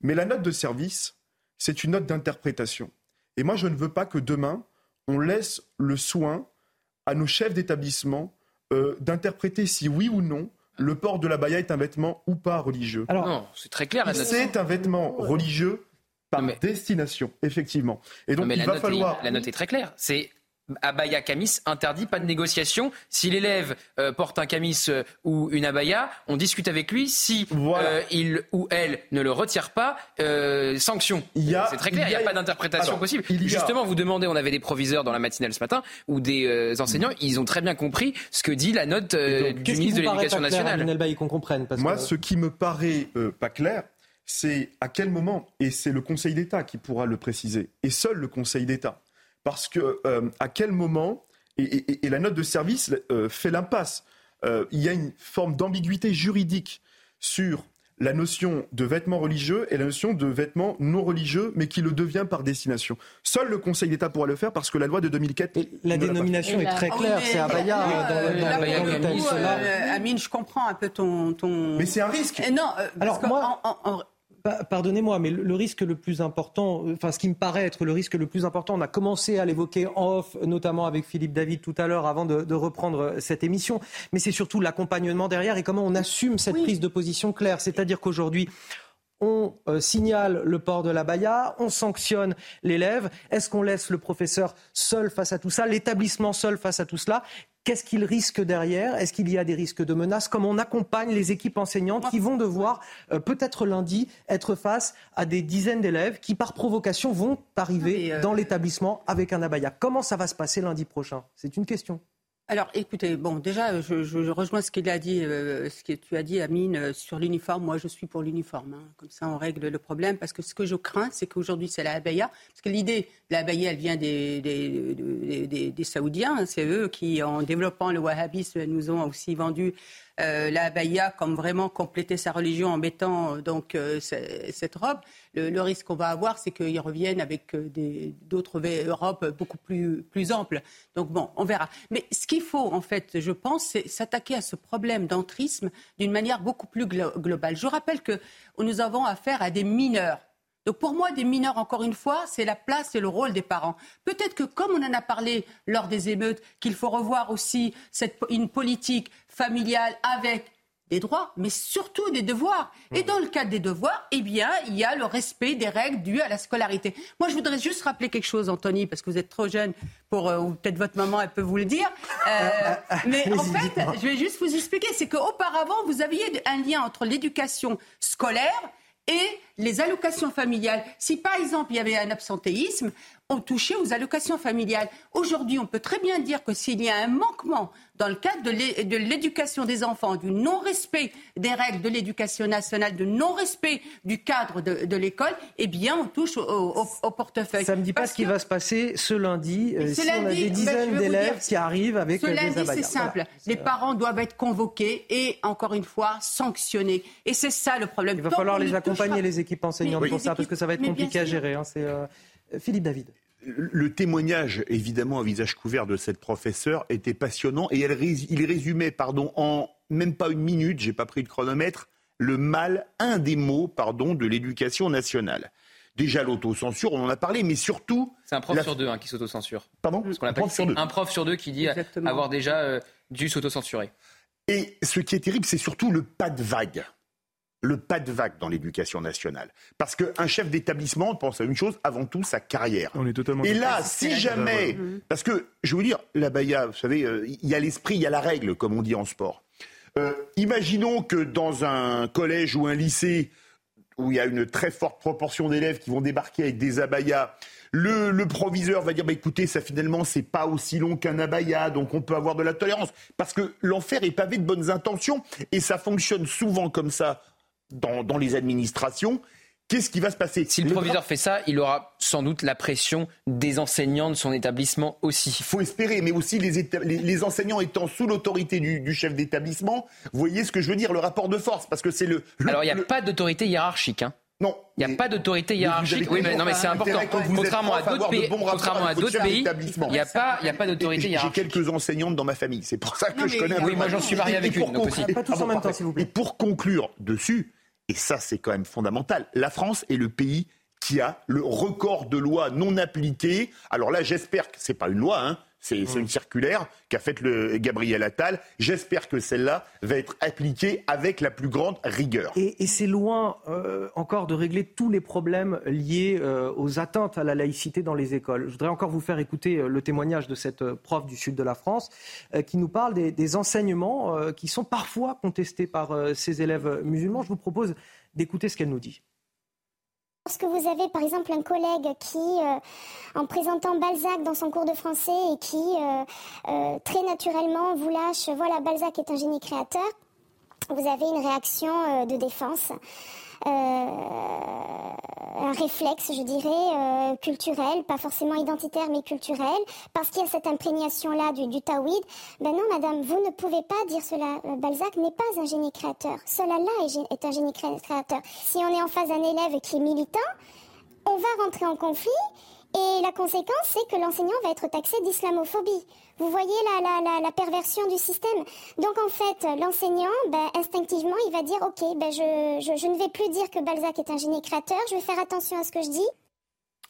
Mais la note de service, c'est une note d'interprétation. Et moi, je ne veux pas que demain, on laisse le soin à nos chefs d'établissement euh, d'interpréter si oui ou non le port de la baya est un vêtement ou pas religieux Alors, non, c'est très clair. C'est un vêtement religieux par destination, effectivement. Et donc, il va falloir. la note est très claire. C'est abaya camis interdit, pas de négociation. Si l'élève euh, porte un camis euh, ou une abaya, on discute avec lui. Si euh, il ou elle ne le retire pas, sanction. C'est très clair, il n'y a, pas d'interprétation possible. Justement, vous demandez, on avait des proviseurs dans la matinale ce matin, ou des enseignants, ils ont très bien compris ce que dit la note du ministre de l'Éducation nationale. qu'on comprenne, Moi, ce qui me paraît pas clair, c'est à quel moment, et c'est le Conseil d'État qui pourra le préciser, et seul le Conseil d'État parce que euh, à quel moment, et, la note de service euh, fait l'impasse, euh, il y a une forme d'ambiguïté juridique sur la notion de vêtements religieux et la notion de vêtements non religieux, mais qui le devient par destination. Seul le Conseil d'État pourra le faire parce que la loi de 2004. la dénomination est très claire, c'est abaya. Amine, je comprends un peu ton. ton... Mais c'est un risque. non, alors moi. Pardonnez-moi, mais le risque le plus important, euh, enfin ce qui me paraît être le risque le plus important, on a commencé à l'évoquer en off, notamment avec Philippe David tout à l'heure avant de, reprendre cette émission, mais c'est surtout l'accompagnement derrière et comment on assume cette prise de position claire. C'est-à-dire qu'aujourd'hui, on euh, signale le port de la baya, on sanctionne l'élève. Est-ce qu'on laisse le professeur seul face à tout ça, l'établissement seul face à tout cela? Qu'est-ce qu'il risque derrière? Est-ce qu'il y a des risques de menaces? Comment on accompagne les équipes enseignantes qui vont devoir, euh, peut-être lundi, être face à des dizaines d'élèves qui, par provocation, vont arriver euh, dans l'établissement avec un abaya Comment ça va se passer lundi prochain? C'est une question. Alors, écoutez, bon, déjà, je, rejoins ce qu'il a dit, euh, ce que tu as dit, Amine, sur l'uniforme. Moi, je suis pour l'uniforme. Hein. Comme ça, on règle le problème. Parce que ce que je crains, c'est qu'aujourd'hui, c'est la abaya. Parce que l'idée de la elle vient des, des, des Saoudiens. C'est eux qui, en développant le wahhabisme, nous ont aussi vendu euh, la Baïa comme vraiment compléter sa religion en mettant euh, donc euh, cette robe. Le, risque qu'on va avoir, c'est qu'ils reviennent avec d'autres Europes beaucoup plus, plus amples. Donc bon, on verra. Mais ce qu'il faut, en fait, je pense, c'est s'attaquer à ce problème d'entrisme d'une manière beaucoup plus globale. Je rappelle que nous avons affaire à des mineurs donc pour moi, des mineurs, encore une fois, c'est la place et le rôle des parents. Peut-être que comme on en a parlé lors des émeutes, qu'il faut revoir aussi cette, une politique familiale avec des droits, mais surtout des devoirs. Et dans le cadre des devoirs, eh bien, il y a le respect des règles dues à la scolarité. Moi, je voudrais juste rappeler quelque chose, Anthony, parce que vous êtes trop jeune pour, euh, ou peut-être votre maman, elle peut vous le dire. Euh, [LAUGHS] mais en fait, je vais juste vous expliquer, c'est qu'auparavant, vous aviez un lien entre l'éducation scolaire et les allocations familiales. Si par exemple il y avait un absentéisme, on touchait aux allocations familiales. Aujourd'hui, on peut très bien dire que s'il y a un manquement dans le cadre de l'éducation des enfants, du non-respect des règles de l'éducation nationale, du non-respect du cadre de, l'école, eh bien, on touche au, portefeuille. Ça ne me dit pas ce qui va se passer ce lundi, euh, si on a des ben, dizaines d'élèves qui arrivent avec ce lundi, c'est simple. Les parents doivent être convoqués et, encore une fois, sanctionnés. Et c'est ça le problème. Il va falloir les accompagner, les équipes enseignantes, pour ça, parce que ça va être compliqué à gérer. Hein. c'est... Euh, Philippe David. Le témoignage, évidemment, à visage couvert de cette professeure était passionnant et elle, il résumait, pardon, en même pas une minute, j'ai pas pris de chronomètre, le mal, un des mots, pardon, de l'éducation nationale. Déjà l'autocensure, on en a parlé, mais surtout. C'est un prof sur deux hein, qui s'autocensure. Pardon Parce qu'on un, prof un prof sur deux qui dit avoir déjà euh, dû s'autocensurer. Et ce qui est terrible, c'est surtout le pas de vague le pas de vague dans l'éducation nationale. Parce qu'un chef d'établissement pense à une chose, avant tout, sa carrière. On est totalement Et là, si jamais... Parce que, je veux dire, la Baïa, vous savez, euh, il y a l'esprit, il y a la règle, comme on dit en sport. Euh, imaginons que dans un collège ou un lycée où il y a une très forte proportion d'élèves qui vont débarquer avec des abayas, le, proviseur va dire bah, écoutez, ça finalement, c'est pas aussi long qu'un abaya, donc on peut avoir de la tolérance. Parce que l'enfer est pavé de bonnes intentions et ça fonctionne souvent comme ça dans, les administrations. Qu'est-ce qui va se passer Si le, proviseur fait ça, il aura sans doute la pression des enseignants de son établissement aussi. Il faut espérer, mais aussi les, les, enseignants étant sous l'autorité du, chef d'établissement. Vous voyez ce que je veux dire, le rapport de force, parce que c'est le, Alors il n'y a pas d'autorité hiérarchique. Hein. Non. Il n'y a pas d'autorité hiérarchique. Oui, mais non, mais c'est important. Contrairement à d'autres pays, contrairement à d'autres pays, il n'y a pas, il a pas d'autorité hiérarchique. J'ai quelques enseignantes dans ma famille. C'est pour ça que je connais. Oui, moi j'en suis marié avec une. Pas tous en même temps, s'il vous plaît. Et pour conclure dessus, et ça c'est quand même fondamental, la France est le pays qui a le record de lois non appliquées. Alors là, j'espère que ce n'est pas une loi, hein, c'est une circulaire qu'a faite le Gabriel Attal. J'espère que celle-là va être appliquée avec la plus grande rigueur. Et, c'est loin euh, encore de régler tous les problèmes liés euh, aux atteintes à la laïcité dans les écoles. Je voudrais encore vous faire écouter euh, le témoignage de cette prof du sud de la France qui nous parle des, des enseignements qui sont parfois contestés par ses élèves musulmans. Je vous propose d'écouter ce qu'elle nous dit. Lorsque vous avez par exemple un collègue qui, euh, en présentant Balzac dans son cours de français et qui euh, euh, très naturellement vous lâche, voilà, Balzac est un génie créateur, vous avez une réaction de défense. Euh, un réflexe, je dirais, euh, culturel, pas forcément identitaire, mais culturel, parce qu'il y a cette imprégnation-là du, du. Ben non, madame, vous ne pouvez pas dire cela. Euh, Balzac n'est pas un génie créateur. Cela-là est, est un génie créateur. Si on est en face d'un élève qui est militant, on va rentrer en conflit et la conséquence, c'est que l'enseignant va être taxé d'islamophobie. Vous voyez la, la, perversion du système. Donc en fait, l'enseignant, ben, instinctivement, il va dire, OK, ben, je, je, je ne vais plus dire que Balzac est un génie créateur, je vais faire attention à ce que je dis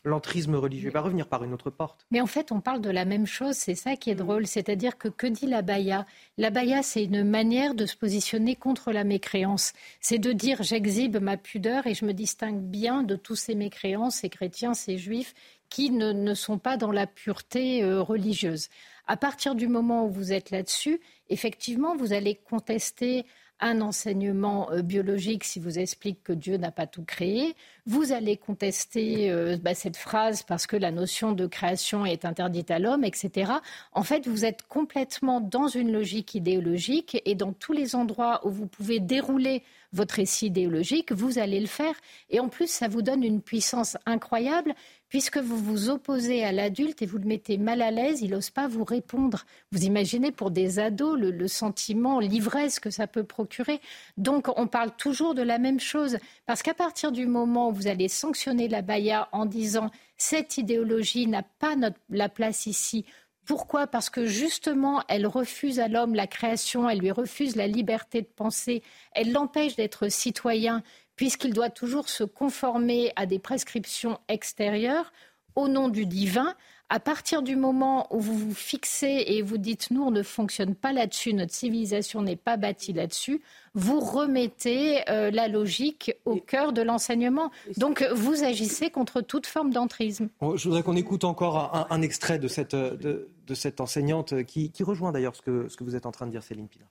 l'entrisme religieux va revenir par une autre porte. Mais en fait, on parle de la même chose, c'est ça qui est drôle, c'est-à-dire que que dit la baya La baya, c'est une manière de se positionner contre la mécréance. C'est de dire j'exhibe ma pudeur et je me distingue bien de tous ces mécréants, ces chrétiens, ces juifs qui ne, sont pas dans la pureté euh, religieuse. À partir du moment où vous êtes là-dessus, effectivement, vous allez contester un enseignement euh, biologique si vous explique que Dieu n'a pas tout créé. Vous allez contester euh, bah, cette phrase parce que la notion de création est interdite à l'homme, etc. En fait, vous êtes complètement dans une logique idéologique et dans tous les endroits où vous pouvez dérouler votre récit idéologique, vous allez le faire. Et en plus, ça vous donne une puissance incroyable puisque vous vous opposez à l'adulte et vous le mettez mal à l'aise, il n'ose pas vous répondre. Vous imaginez pour des ados le, sentiment, l'ivresse que ça peut procurer. Donc on parle toujours de la même chose, parce qu'à partir du moment où vous allez sanctionner la baya en disant cette idéologie n'a pas la place ici, pourquoi? Parce que justement, elle refuse à l'homme la création, elle lui refuse la liberté de penser, elle l'empêche d'être citoyen, puisqu'il doit toujours se conformer à des prescriptions extérieures, au nom du divin, à partir du moment où vous vous fixez et vous dites nous, on ne fonctionne pas là-dessus, notre civilisation n'est pas bâtie là-dessus, vous remettez euh, la logique au cœur de l'enseignement. Donc vous agissez contre toute forme d'entrisme. je voudrais qu'on écoute encore un, extrait de cette, de, cette enseignante qui, rejoint d'ailleurs ce que, ce que vous êtes en train de dire, Céline Pina.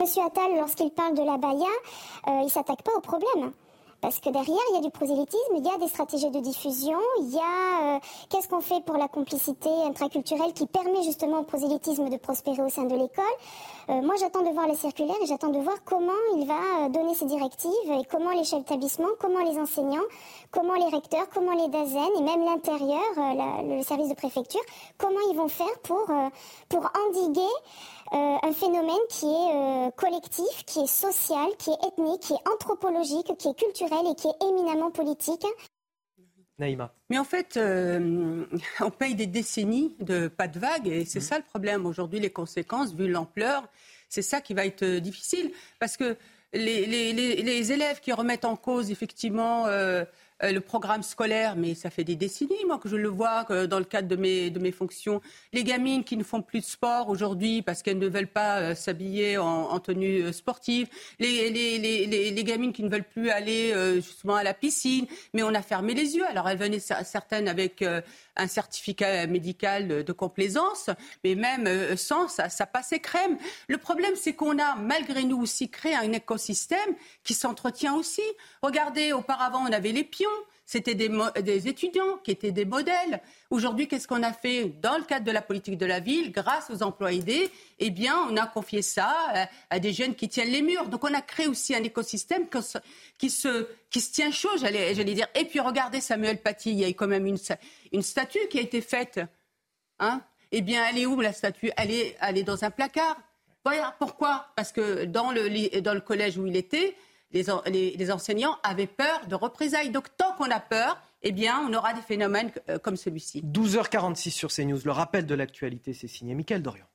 Monsieur Attal, lorsqu'il parle de la Baïa, euh, il ne s'attaque pas au problème. Parce que derrière, il y a du prosélytisme, il y a des stratégies de diffusion, il y a euh, qu'est-ce qu'on fait pour la complicité intraculturelle qui permet justement au prosélytisme de prospérer au sein de l'école. Euh, moi, j'attends de voir la circulaire et j'attends de voir comment il va euh, donner ses directives et comment les chefs d'établissement, comment les enseignants, comment les recteurs, comment les DAZEN et même l'intérieur, le service de préfecture, comment ils vont faire pour, pour endiguer un phénomène qui est euh, collectif, qui est social, qui est ethnique, qui est anthropologique, qui est culturel et qui est éminemment politique. Naïma. Mais en fait, euh, on paye des décennies de pas de vague et c'est mmh. ça le problème. Aujourd'hui, les conséquences, vu l'ampleur, c'est ça qui va être difficile parce que les, les, les, élèves qui remettent en cause effectivement euh, le programme scolaire, mais ça fait des décennies, moi, que je le vois dans le cadre de mes, de mes fonctions. Les gamines qui ne font plus de sport aujourd'hui parce qu'elles ne veulent pas euh, s'habiller en, tenue euh, sportive. Les, les, les, les, gamines qui ne veulent plus aller justement à la piscine. Mais on a fermé les yeux. Alors elles venaient certaines avec un certificat médical de, complaisance, mais même sans, ça, ça passait crème. Le problème, c'est qu'on a, malgré nous aussi, créé un écosystème qui s'entretient aussi. Regardez, auparavant, on avait les pions c'était des, étudiants qui étaient des modèles. Aujourd'hui, qu'est-ce qu'on a fait dans le cadre de la politique de la ville Grâce aux emplois aidés, eh bien, on a confié ça à, des jeunes qui tiennent les murs. Donc, on a créé aussi un écosystème qui se, tient chaud, j'allais dire. Et puis, regardez Samuel Paty, il y a quand même une, statue qui a été faite. Hein eh bien, elle est où la statue? Elle est, dans un placard. Voilà pourquoi Parce que dans le collège où il était, les, enseignants avaient peur de représailles. Donc tant qu'on a peur, eh bien, on aura des phénomènes euh, comme celui-ci. 12h46 sur CNews. Le rappel de l'actualité, c'est signé Mickaël Dorian.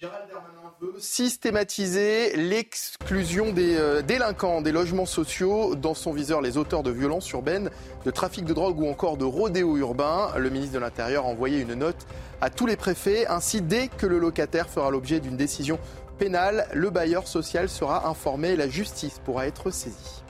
Gérald Darmanin veut systématiser l'exclusion des euh, délinquants des logements sociaux. Dans son viseur, les auteurs de violences urbaines, de trafic de drogue ou encore de rodéo urbain. Le ministre de l'Intérieur a envoyé une note à tous les préfets. Ainsi, dès que le locataire fera l'objet d'une décision pénal, le bailleur social sera informé et la justice pourra être saisie.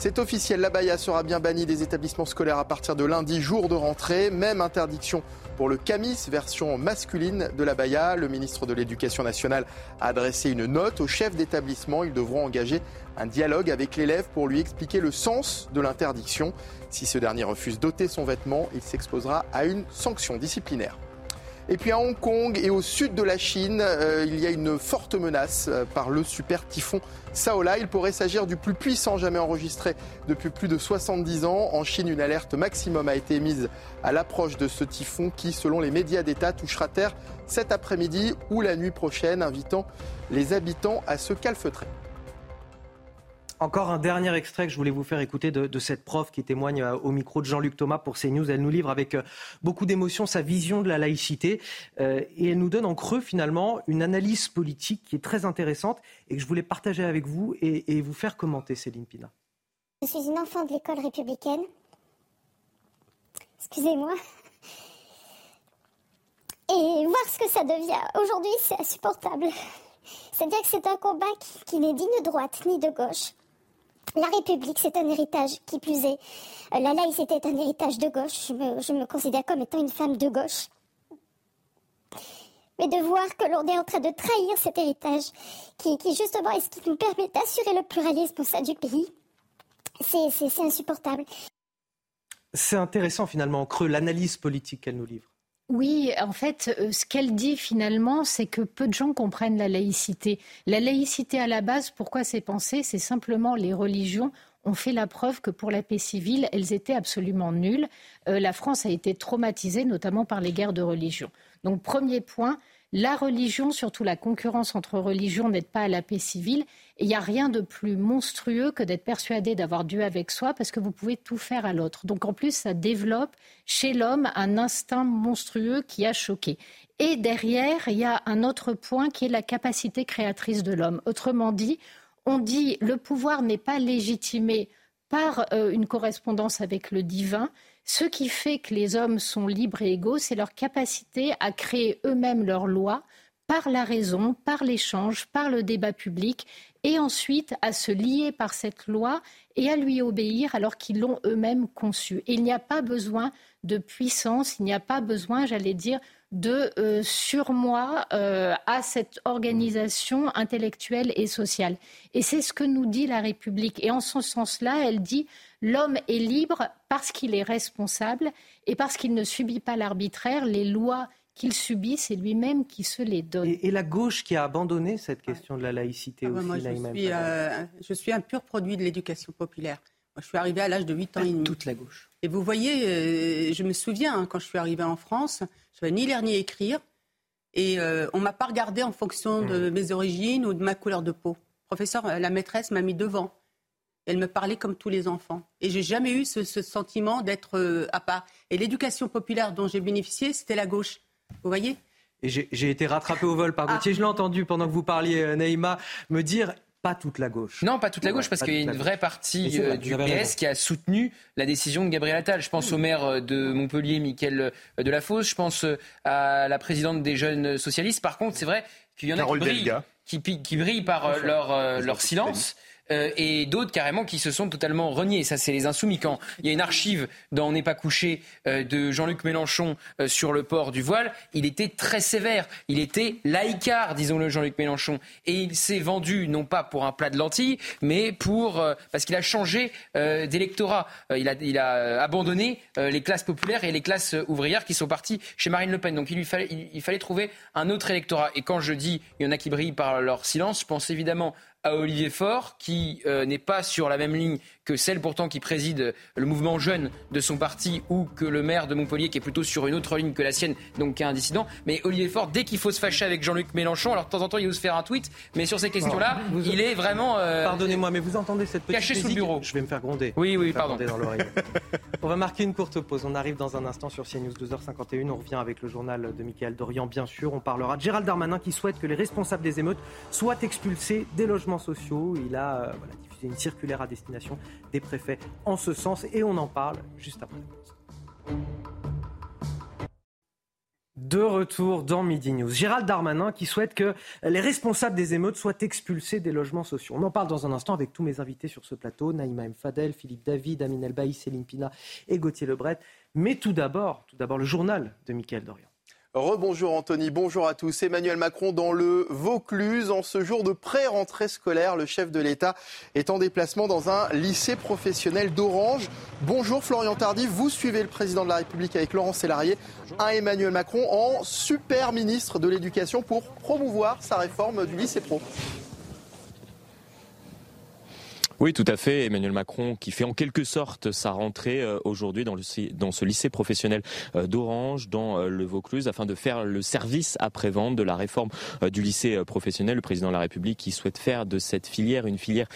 C'est officiel, la Baïa sera bien bannie des établissements scolaires à partir de lundi, jour de rentrée. Même interdiction pour le Camis, version masculine de la Baïa. Le ministre de l'Éducation nationale a adressé une note aux chefs d'établissement. Ils devront engager un dialogue avec l'élève pour lui expliquer le sens de l'interdiction. Si ce dernier refuse d'ôter son vêtement, il s'exposera à une sanction disciplinaire. Et puis à Hong Kong et au sud de la Chine, euh, il y a une forte menace euh, par le super typhon Saola. Il pourrait s'agir du plus puissant jamais enregistré depuis plus de 70 ans. En Chine, une alerte maximum a été émise à l'approche de ce typhon qui, selon les médias d'État, touchera Terre cet après-midi ou la nuit prochaine, invitant les habitants à se calfeutrer. Encore un dernier extrait que je voulais vous faire écouter de, cette prof qui témoigne euh, au micro de Jean-Luc Thomas pour CNews. Elle nous livre avec euh, beaucoup d'émotion sa vision de la laïcité euh, et elle nous donne en creux finalement une analyse politique qui est très intéressante et que je voulais partager avec vous et, vous faire commenter, Céline Pina. Je suis une enfant de l'école républicaine. Excusez-moi. Et voir ce que ça devient aujourd'hui, c'est insupportable. C'est-à-dire que c'est un combat qui n'est ni de droite ni de gauche. La République, c'est un héritage, qui plus est. Euh, la laïcité est un héritage de gauche. Je me, considère comme étant une femme de gauche. Mais de voir que l'on est en train de trahir cet héritage, qui, justement est ce qui nous permet d'assurer le pluralisme au sein du pays, c'est insupportable. C'est intéressant finalement, en creux, l'analyse politique qu'elle nous livre. Oui, en fait, euh, ce qu'elle dit finalement, c'est que peu de gens comprennent la laïcité. La laïcité à la base, pourquoi c'est pensé? C'est simplement les religions ont fait la preuve que pour la paix civile, elles étaient absolument nulles. Euh, la France a été traumatisée, notamment par les guerres de religion. Donc, premier point, la religion, surtout la concurrence entre religions, n'aide pas à la paix civile. Il n'y a rien de plus monstrueux que d'être persuadé d'avoir Dieu avec soi parce que vous pouvez tout faire à l'autre. Donc en plus, ça développe chez l'homme un instinct monstrueux qui a choqué. Et derrière, il y a un autre point qui est la capacité créatrice de l'homme. Autrement dit, on dit le pouvoir n'est pas légitimé par euh, une correspondance avec le divin, Ce qui fait que les hommes sont libres et égaux, c'est leur capacité à créer eux-mêmes leurs lois par la raison, par l'échange, par le débat public, et ensuite à se lier par cette loi et à lui obéir alors qu'ils l'ont eux-mêmes conçue. il n'y a pas besoin de puissance, il n'y a pas besoin, j'allais dire, de euh, surmoi euh, à cette organisation intellectuelle et sociale. Et c'est ce que nous dit la République. Et en ce sens-là, elle dit l'homme est libre parce qu'il est responsable et parce qu'il ne subit pas l'arbitraire. Les lois qu'il subit, c'est lui-même qui se les donne. Et, la gauche qui a abandonné cette question de la laïcité ah bah aussi, moi, je, suis, euh, je suis un pur produit de l'éducation populaire. Moi, je suis arrivée à l'âge de 8 ans et demi. Toute la gauche. Et vous voyez, euh, je me souviens, hein, quand je suis arrivée en France, je n'avais ni lire ni écrire. Et euh, on ne m'a pas regardé en fonction de mmh. mes origines ou de ma couleur de peau. Professeur, la maîtresse m'a mis devant. Elle me parlait comme tous les enfants. Et j'ai jamais eu ce, ce sentiment d'être à part. Et l'éducation populaire dont j'ai bénéficié, c'était la gauche. Vous voyez et j'ai été rattrapé au vol par ah. Gauthier. Je l'ai entendu pendant que vous parliez, euh, Neïma, me dire pas toute la gauche. Non, pas toute la gauche, parce qu'il y a une vraie partie euh, du PS qui a soutenu la décision de Gabriel Attal. Je pense au maire euh, de Montpellier, Mickaël Delafosse. Je pense à la présidente des jeunes socialistes. Par contre, c'est vrai qu'il y en a qui brillent, qui, brillent, par leur, leur silence. Euh, et d'autres carrément qui se sont totalement reniés. Ça, c'est les insoumis. Quand il y a une archive dans On n'est pas couché euh, de Jean-Luc Mélenchon euh, sur le port du voile, il était très sévère. Il était laïcard, disons-le, Jean-Luc Mélenchon. Et il s'est vendu, non pas pour un plat de lentilles, mais pour parce qu'il a changé d'électorat. il, a, il abandonné les classes populaires et les classes ouvrières qui sont parties chez Marine Le Pen. Donc il lui fallait, il fallait trouver un autre électorat. Et quand je dis il y en a qui brillent par leur silence, je pense évidemment à Olivier Faure, qui euh, n'est pas sur la même ligne que celle pourtant qui préside le mouvement jeune de son parti ou que le maire de Montpellier qui est plutôt sur une autre ligne que la sienne, donc qui est un dissident. Mais Olivier Faure, dès qu'il faut se fâcher avec Jean-Luc Mélenchon, alors de temps en temps il ose faire un tweet, mais sur ces questions-là, il est vraiment... Euh, Pardonnez-moi, mais vous entendez cette petite caché sous le bureau. Je vais me faire gronder. Oui, oui, pardon. Dans [LAUGHS] on va marquer une courte pause. On arrive dans un instant sur CNews 2h51. On revient avec le journal de Michael Dorian, bien sûr. On parlera de Gérald Darmanin qui souhaite que les responsables des émeutes soient expulsés des logements sociaux. Il a euh, diffusé une circulaire à destination des préfets en ce sens et on en parle juste après De retour dans Midi News. Gérald Darmanin qui souhaite que les responsables des émeutes soient expulsés des logements sociaux. On en parle dans un instant avec tous mes invités sur ce plateau, Naïma M. Fadel, Philippe David, Amin Elbaï, Céline Pina et Gauthier Lebret. Mais tout d'abord, tout d'abord le journal de Mickaël Dorian. Rebonjour Anthony, bonjour à tous. Emmanuel Macron dans le Vaucluse. En ce jour de pré-rentrée scolaire, le chef de l'État est en déplacement dans un lycée professionnel d'Orange. Bonjour Florian Tardif, vous suivez le président de la République avec Laurent Sélarié, un Emmanuel Macron en super ministre de l'Éducation pour promouvoir sa réforme du lycée pro. Oui, tout à fait. Emmanuel Macron qui fait en quelque sorte sa rentrée euh, aujourd'hui dans, dans ce lycée professionnel euh, d'Orange, dans euh, le Vaucluse, afin de faire le service après-vente de la réforme du lycée professionnel. Le président de la République qui souhaite faire de cette filière une filière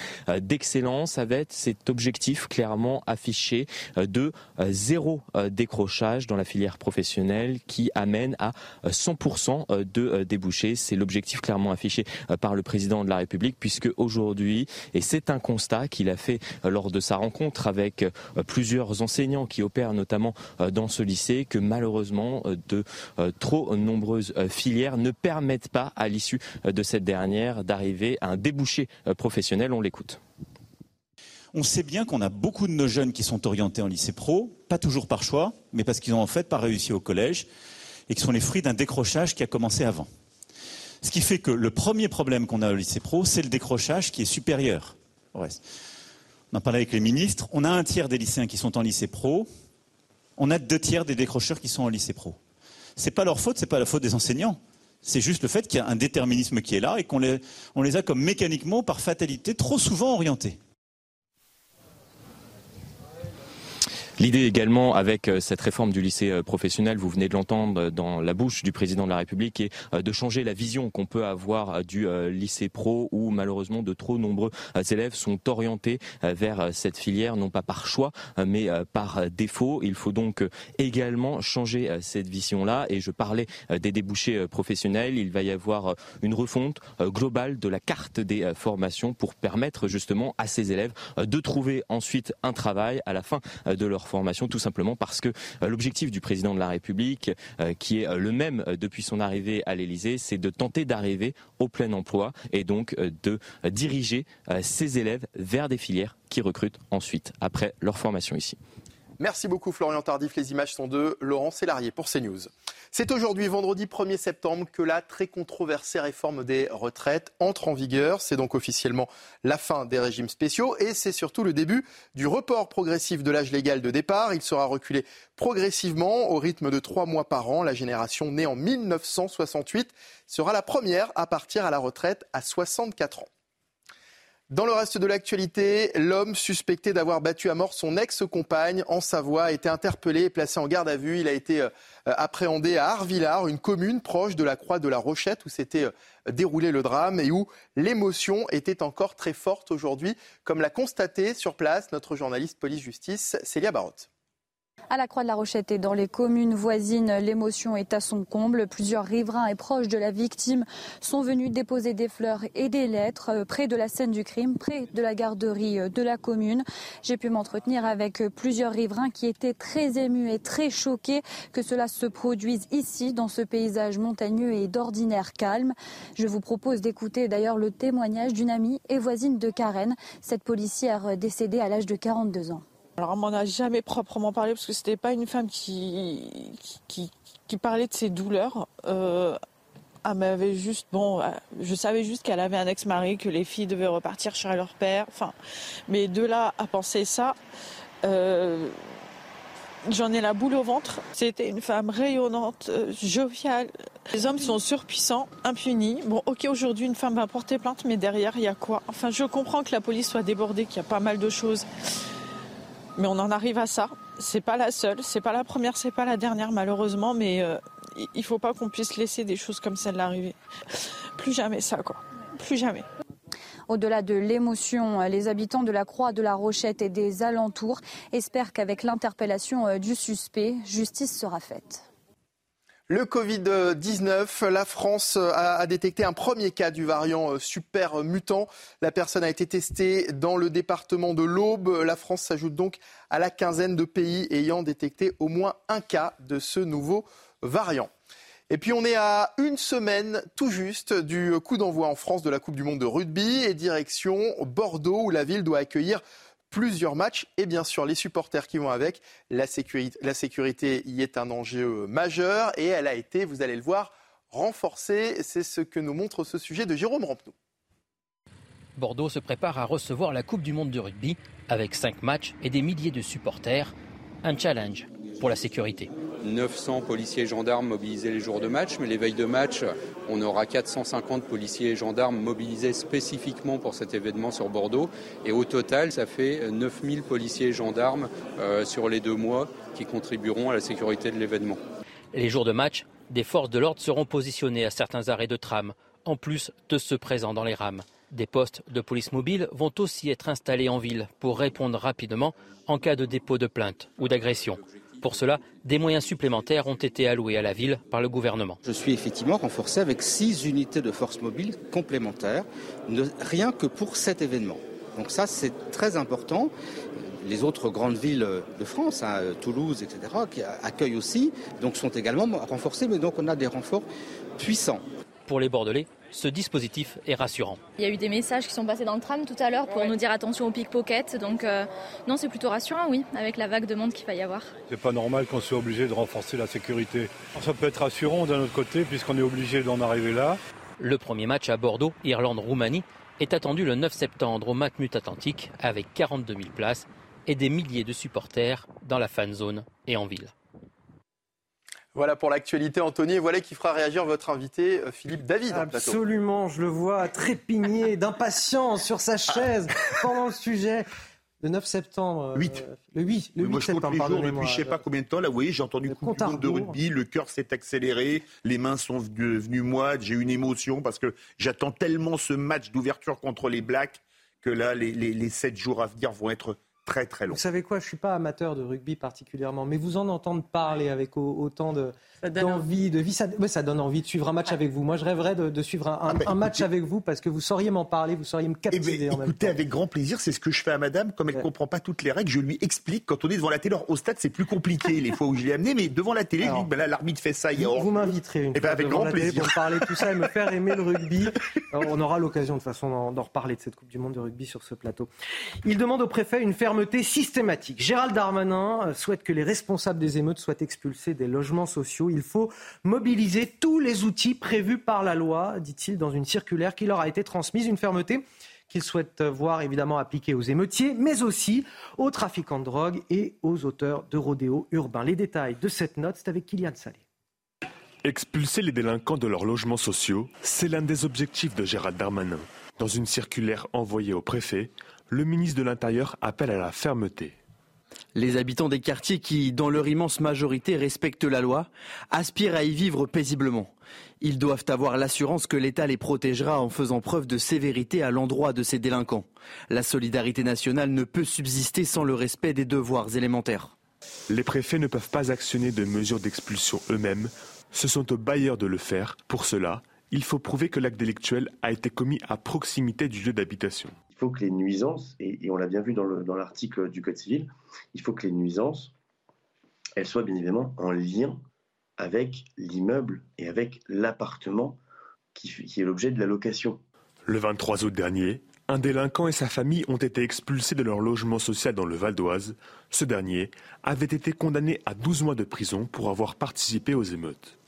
d'excellence avec cet objectif clairement affiché de zéro décrochage dans la filière professionnelle qui amène à 100% de débouchés. C'est l'objectif clairement affiché par le président de la République puisque aujourd'hui, et c'est un constat qu'il a fait euh, lors de sa rencontre avec euh, plusieurs enseignants qui opèrent notamment euh, dans ce lycée que malheureusement de trop nombreuses filières ne permettent pas à l'issue de cette dernière d'arriver à un débouché professionnel. On l'écoute. On sait bien qu'on a beaucoup de nos jeunes qui sont orientés en lycée pro, pas toujours par choix, mais parce qu'ils ont en fait pas réussi au collège et qui sont les fruits d'un décrochage qui a commencé avant. Ce qui fait que le premier problème qu'on a au lycée pro, c'est le décrochage qui est supérieur on a parlé avec les ministres. On a un tiers des lycéens qui sont en lycée pro. On a deux tiers des décrocheurs qui sont en lycée pro. C'est pas leur faute, c'est pas la faute des enseignants. C'est juste le fait qu'il y a un déterminisme qui est là et qu'on les, on les a comme mécaniquement, par fatalité, trop souvent orientés. L'idée également avec euh, cette réforme du lycée euh, professionnel, vous venez de l'entendre euh, dans la bouche du président de la République, est de changer la vision qu'on peut avoir du lycée pro où malheureusement de trop nombreux élèves sont orientés vers cette filière, non pas par choix, mais par défaut. Il faut donc également changer cette vision-là. Et je parlais des débouchés professionnels. Il va y avoir une refonte globale de la carte des formations pour permettre justement à ces élèves de trouver ensuite un travail à la fin de leur tout simplement parce que l'objectif du président de la République, qui est le même depuis son arrivée à l'Élysée, c'est de tenter d'arriver au plein emploi et donc de diriger ses élèves vers des filières qui recrutent ensuite après leur formation ici. Merci beaucoup Florian Tardif. Les images sont de Laurent Sélarié pour CNews. C'est aujourd'hui, vendredi 1er septembre, que la très controversée réforme des retraites entre en vigueur. C'est donc officiellement la fin des régimes spéciaux et c'est surtout le début du report progressif de l'âge légal de départ. Il sera reculé progressivement au rythme de trois mois par an. La génération née en 1968 sera la première à partir à la retraite à 64 ans. Dans le reste de l'actualité, l'homme suspecté d'avoir battu à mort son ex-compagne en Savoie a été interpellé et placé en garde à vue. Il a été euh, appréhendé à Arvillard, une commune proche de la Croix de la Rochette où s'était euh, déroulé le drame et où l'émotion était encore très forte aujourd'hui, comme l'a constaté sur place notre journaliste police-justice Célia Barotte. À la Croix de la Rochette et dans les communes voisines, l'émotion est à son comble. Plusieurs riverains et proches de la victime sont venus déposer des fleurs et des lettres euh, près de la scène du crime, près de la garderie euh, de la commune. J'ai pu m'entretenir avec euh, plusieurs riverains qui étaient très émus et très choqués que cela se produise ici, dans ce paysage montagneux et d'ordinaire calme. Je vous propose d'écouter d'ailleurs le témoignage d'une amie et voisine de Karen, cette policière décédée à l'âge de 42 ans. Alors on m'en a jamais proprement parlé parce que c'était pas une femme qui, parlait de ses douleurs. Euh, elle m'avait juste, bon, euh, je savais juste qu'elle avait un ex-mari, que les filles devaient repartir chez leur père. Mais de là à penser ça, euh, j'en ai la boule au ventre. C'était une femme rayonnante, joviale. Les hommes sont surpuissants, impunis. Bon, ok, aujourd'hui une femme va porter plainte, mais derrière il y a quoi? Enfin, je comprends que la police soit débordée, qu'il y a pas mal de choses. Mais on en arrive à ça. C'est pas la seule, c'est pas la première, c'est pas la dernière malheureusement, mais euh, il faut pas qu'on puisse laisser des choses comme celle arriver. Plus jamais ça, quoi. Plus jamais. Au-delà de l'émotion, les habitants de la Croix de la Rochette et des alentours espèrent qu'avec l'interpellation euh, du suspect, justice sera faite. Le Covid-19, la France a, détecté un premier cas du variant euh, super mutant. La personne a été testée dans le département de l'Aube. La France s'ajoute donc à la quinzaine de pays ayant détecté au moins un cas de ce nouveau variant. Et puis on est à une semaine tout juste du coup d'envoi en France de la Coupe du Monde de rugby et direction Bordeaux où la ville doit accueillir plusieurs matchs et bien sûr les supporters qui vont avec. La sécurité, y est un enjeu majeur et elle a été, vous allez le voir, renforcée. C'est ce que nous montre ce sujet de Jérôme Rampenou. Bordeaux se prépare à recevoir la Coupe du Monde de rugby avec cinq matchs et des milliers de supporters. Un challenge pour la sécurité. 900 policiers et gendarmes mobilisés les jours de match, mais les veilles de match, on aura 450 policiers et gendarmes mobilisés spécifiquement pour cet événement sur Bordeaux. Et au total, ça fait 9000 policiers et gendarmes euh, sur les deux mois qui contribueront à la sécurité de l'événement. Les jours de match, des forces de l'ordre seront positionnées à certains arrêts de tram, en plus de ceux présents dans les rames. Des postes de police mobile vont aussi être installés en ville pour répondre rapidement en cas de dépôt de plainte ou d'agression. Pour cela, des moyens supplémentaires ont été alloués à la ville par le gouvernement. Je suis effectivement renforcé avec six unités de force mobile complémentaires, rien que pour cet événement. Donc ça, c'est très important. Les autres grandes villes de France, hein, Toulouse, etc., qui accueillent aussi, donc sont également renforcées, mais donc on a des renforts puissants. Pour les Bordelais, ce dispositif est rassurant. Il y a eu des messages qui sont passés dans le tram tout à l'heure pour nous dire attention aux pickpockets. Donc euh, non, c'est plutôt rassurant, oui, avec la vague de monde qu'il va y avoir. C'est pas normal qu'on soit obligé de renforcer la sécurité. Ça peut être rassurant d'un autre côté puisqu'on est obligé d'en arriver là. Le premier match à Bordeaux, Irlande-Roumanie, est attendu le 9 septembre au Matmut Atlantique avec 42 000 places et des milliers de supporters dans la fan zone et en ville. Voilà pour l'actualité, Anthony. Et voilà qui fera réagir votre invité, euh, Philippe David. Absolument, je le vois trépigner d'impatience sur sa chaise pendant le sujet. Le 9 septembre. 8. Euh, le 8, le Moi, je compte les jours depuis je sais pas combien de temps. Là, vous voyez, j'ai entendu le coup de rugby, le cœur s'est accéléré, les mains sont devenues moites, j'ai une émotion parce que j'attends tellement ce match d'ouverture contre les Blacks que là, les, les, les 7 jours à venir vont être très très long. Vous savez quoi, je suis pas amateur de rugby particulièrement, mais vous en entendre parler avec autant de d'envie, de vie, ça, ça, donne envie de suivre un match avec vous. Moi, je rêverais de, suivre un, ah, un match avec vous parce que vous sauriez m'en parler, vous sauriez me eh ben, captiver. en écoutez, avec grand plaisir, c'est ce que je fais à Madame. Comme elle ne comprend pas toutes les règles, je lui explique. Quand on est devant la télé, au stade, c'est plus compliqué les fois où je l'ai amené, mais devant la télé, je dis, ben là, l'arbitre fait ça. Vous, vous m'inviterez une eh ben, fois avec grand plaisir. pour parler de tout ça et me faire [LAUGHS] aimer le rugby. on aura l'occasion de toute façon d'en reparler de cette Coupe du Monde de rugby sur ce plateau. Il demande au préfet une fermeté systématique. Gérald Darmanin euh, souhaite que les responsables des émeutes soient expulsés des logements sociaux. Il faut mobiliser tous les outils prévus par la loi, dit-il dans une circulaire qui leur a été transmise. Une fermeté qu'il souhaite voir évidemment appliquée aux émeutiers, mais aussi aux trafiquants de drogue et aux auteurs de rodéos urbains. Les détails de cette note, c'est avec Kylian Salé. Expulser les délinquants de leurs logements sociaux, c'est l'un des objectifs de Gérald Darmanin. Dans une circulaire envoyée au préfet, le ministre de l'Intérieur appelle à la fermeté. Les habitants des quartiers qui, dans leur immense majorité, respectent la loi, aspirent à y vivre paisiblement. Ils doivent avoir l'assurance que l'État les protégera en faisant preuve de sévérité à l'endroit de ces délinquants. La solidarité nationale ne peut subsister sans le respect des devoirs élémentaires. Les préfets ne peuvent pas actionner de mesures d'expulsion eux-mêmes. Ce sont aux bailleurs de le faire. Pour cela, il faut prouver que l'acte délictuel a été commis à proximité du lieu d'habitation faut que les nuisances, et, on l'a bien vu dans l'article du Code civil, il faut que les nuisances, elles soient bien évidemment en lien avec l'immeuble et avec l'appartement qui, qui est l'objet de la location. Le 23 août dernier, un délinquant et sa famille ont été expulsés de leur logement social dans le Val d'Oise. Ce dernier avait été condamné à 12 mois de prison pour avoir participé aux émeutes.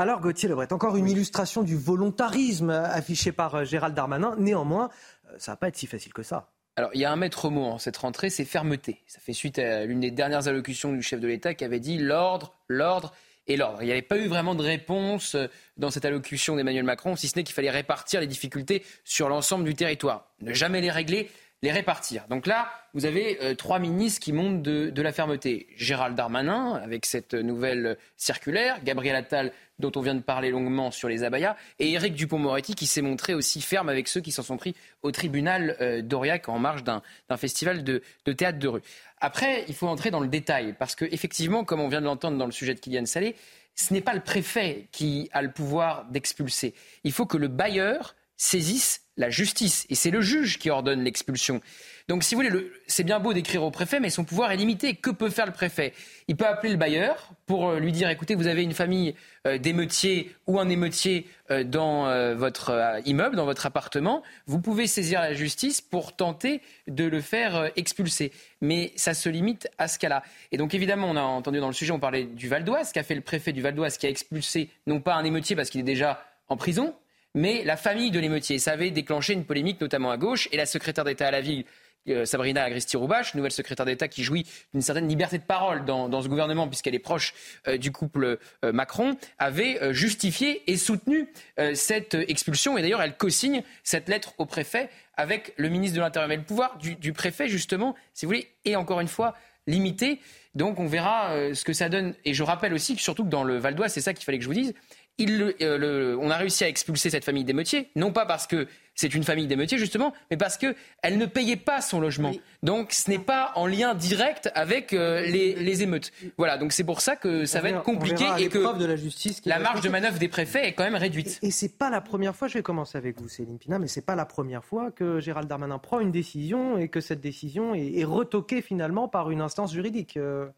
Alors Gauthier Lebret, encore une illustration du volontarisme affiché par euh, Gérald Darmanin. Néanmoins, euh, ça va pas être si facile que ça. Alors, il y a un maître mot en cette rentrée, c'est fermeté. Ça fait suite à l'une des dernières allocutions du chef de l'État qui avait dit l'ordre, l'ordre et l'ordre. Il n'y avait pas eu vraiment de réponse euh, dans cette allocution d'Emmanuel Macron, si ce n'est qu'il fallait répartir les difficultés sur l'ensemble du territoire. Ne jamais les régler, les répartir. Donc là, vous avez euh, trois ministres qui montent de, la fermeté. Gérald Darmanin, avec cette nouvelle circulaire, Gabriel Attal, dont on vient de parler longuement sur les abayas, et Éric Dupont-Moretti, qui s'est montré aussi ferme avec ceux qui s'en sont pris au tribunal euh, en marge d'un festival de, théâtre de rue. Après, il faut entrer dans le détail, parce qu'effectivement, comme on vient de l'entendre dans le sujet de Kylian Salé, ce n'est pas le préfet qui a le pouvoir d'expulser. Il faut que le bailleur saisissent la justice. Et c'est le juge qui ordonne l'expulsion. Donc, si vous voulez, c'est bien beau d'écrire au préfet, mais son pouvoir est limité. Que peut faire le préfet? Il peut appeler le bailleur pour euh, lui dire écoutez, vous avez une famille euh, d'émeutiers ou un émeutier euh, dans votre immeuble, dans votre appartement. Vous pouvez saisir la justice pour tenter de le faire expulser. Mais ça se limite à ce cas-là. Et donc, évidemment, on a entendu dans le sujet, on parlait du Val d'Oise, qu'a fait le préfet du Val d'Oise, qui a expulsé non pas un émeutier parce qu'il est déjà en prison, mais la famille de l'émeutier. Ça avait déclenché une polémique, notamment à gauche, et la secrétaire d'État à la ville, euh, Sabrina Agresti-Roubache, nouvelle secrétaire d'État qui jouit d'une certaine liberté de parole dans, ce gouvernement, puisqu'elle est proche euh, du couple euh, Macron, avait justifié et soutenu cette expulsion. Et d'ailleurs, elle co-signe cette lettre au préfet avec le ministre de l'Intérieur. Mais le pouvoir du, du, préfet, justement, si vous voulez, est encore une fois limité. Donc on verra ce que ça donne. Et je rappelle aussi que surtout que dans le Val d'Oise, c'est ça qu'il fallait que je vous dise, euh, on a réussi à expulser cette famille d'émeutiers, non pas parce que c'est une famille d'émeutiers justement, mais parce qu'elle ne payait pas son logement. Donc ce n'est pas en lien direct avec euh, les, émeutes. Voilà, donc c'est pour ça que ça va être compliqué et que de la, justice la marge de manœuvre des préfets est quand même réduite. Et, c'est pas la première fois, je vais commencer avec vous Céline Pina, mais c'est pas la première fois que Gérald Darmanin prend une décision et que cette décision est, retoquée finalement par une instance juridique. Euh.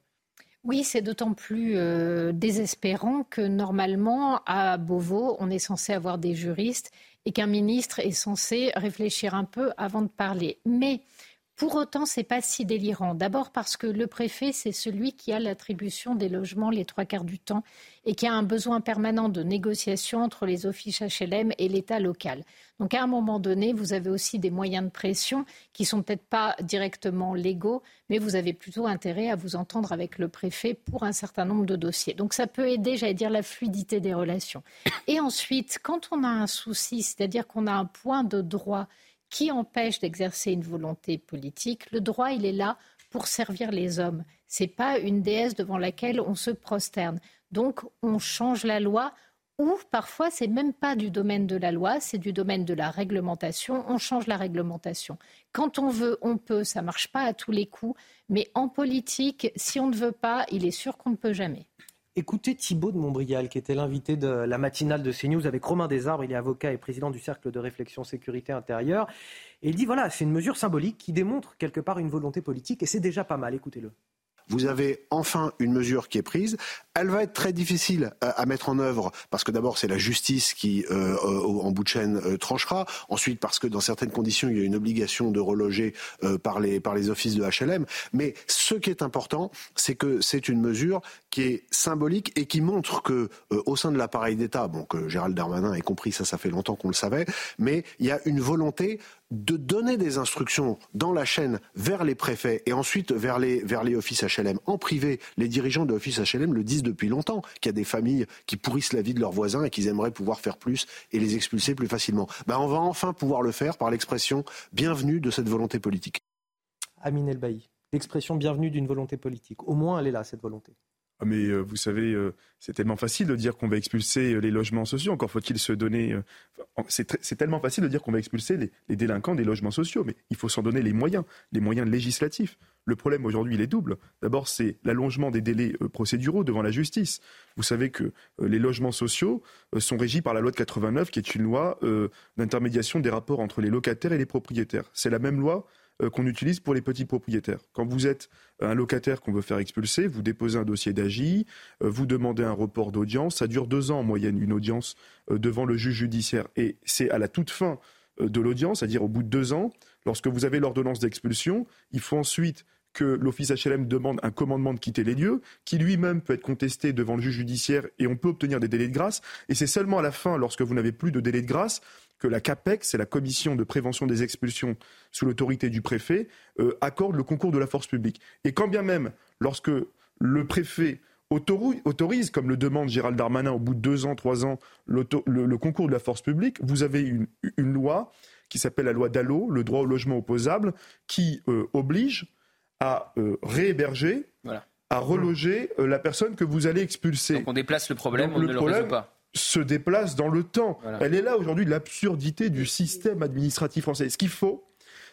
Oui, c'est d'autant plus euh, désespérant que normalement, à Beauvau, on est censé avoir des juristes et qu'un ministre est censé réfléchir un peu avant de parler. Mais pour autant, c'est pas si délirant. D'abord parce que le préfet, c'est celui qui a l'attribution des logements les trois quarts du temps et qui a un besoin permanent de négociation entre les offices HLM et l'État local. Donc à un moment donné, vous avez aussi des moyens de pression qui sont peut-être pas directement légaux, mais vous avez plutôt intérêt à vous entendre avec le préfet pour un certain nombre de dossiers. Donc ça peut aider, j'allais dire, la fluidité des relations. Et ensuite, quand on a un souci, c'est-à-dire qu'on a un point de droit qui empêche d'exercer une volonté politique. Le droit, il est là pour servir les hommes. Ce n'est pas une déesse devant laquelle on se prosterne. Donc, on change la loi ou parfois c'est même pas du domaine de la loi, c'est du domaine de la réglementation. On change la réglementation. Quand on veut, on peut. Ça marche pas à tous les coups, mais en politique, si on ne veut pas, il est sûr qu'on ne peut jamais. Écoutez Thibault de Montbrial, qui était l'invité de la matinale de CNews avec Romain Desarbres. Il est avocat et président du Cercle de réflexion sécurité intérieure. Et il dit voilà, c'est une mesure symbolique qui démontre quelque part une volonté politique et c'est déjà pas mal. Écoutez-le vous avez enfin une mesure qui est prise. Elle va être très difficile à, mettre en œuvre parce que d'abord c'est la justice qui, euh, en bout de chaîne, euh, tranchera. Ensuite parce que dans certaines conditions il y a une obligation de reloger euh, par les par les offices de HLM. Mais ce qui est important, c'est que c'est une mesure qui est symbolique et qui montre que au sein de l'appareil d'État, bon que Gérald Darmanin ait compris ça, ça fait longtemps qu'on le savait, mais il y a une volonté de donner des instructions dans la chaîne vers les préfets et ensuite vers les, vers les offices HLM. En privé, les dirigeants de offices HLM le disent depuis longtemps, qu'il y a des familles qui pourrissent la vie de leurs voisins et qu'ils aimeraient pouvoir faire plus et les expulser plus facilement. Ben, on va enfin pouvoir le faire par l'expression bienvenue de cette volonté politique. Amine Elbaï, l'expression bienvenue d'une volonté politique. Au moins, elle est là, cette volonté. Ah, mais euh, vous savez, euh, c'est tellement facile de dire qu'on va expulser euh, les logements sociaux. Encore faut-il se donner. c'est tellement facile de dire qu'on va expulser les, délinquants des logements sociaux, mais il faut s'en donner les moyens, les moyens législatifs. Le problème aujourd'hui, il est double. D'abord, c'est l'allongement des délais procéduraux devant la justice. Vous savez que les logements sociaux sont régis par la loi de 89, qui est une loi d'intermédiation des rapports entre les locataires et les propriétaires. C'est la même loi euh, qu'on utilise pour les petits propriétaires. Quand vous êtes un locataire qu'on veut faire expulser, vous déposez un dossier d'AGI, euh, vous demandez un report d'audience. Ça dure deux ans en moyenne, une audience euh, devant le juge judiciaire. Et c'est à la toute fin de l'audience, c'est-à-dire au bout de deux ans, lorsque vous avez l'ordonnance d'expulsion, il faut ensuite que l'office HLM demande un commandement de quitter les lieux, qui lui-même peut être contesté devant le juge judiciaire et on peut obtenir des délais de grâce. Et c'est seulement à la fin, lorsque vous n'avez plus de délai de grâce, que la CAPEC, c'est la commission de prévention des expulsions sous l'autorité du préfet, euh, accorde le concours de la force publique. Et quand bien même, lorsque le préfet autorise, comme le demande Gérald Darmanin au bout de deux ans, trois ans, le, concours de la force publique, vous avez une, loi qui s'appelle la loi Dallot, le droit au logement opposable, qui euh, oblige à euh, réhéberger, à reloger la personne que vous allez expulser. Donc on déplace le problème, on ne le résout pas se déplace dans le temps. Elle est là aujourd'hui l'absurdité du système administratif français. Ce qu'il faut,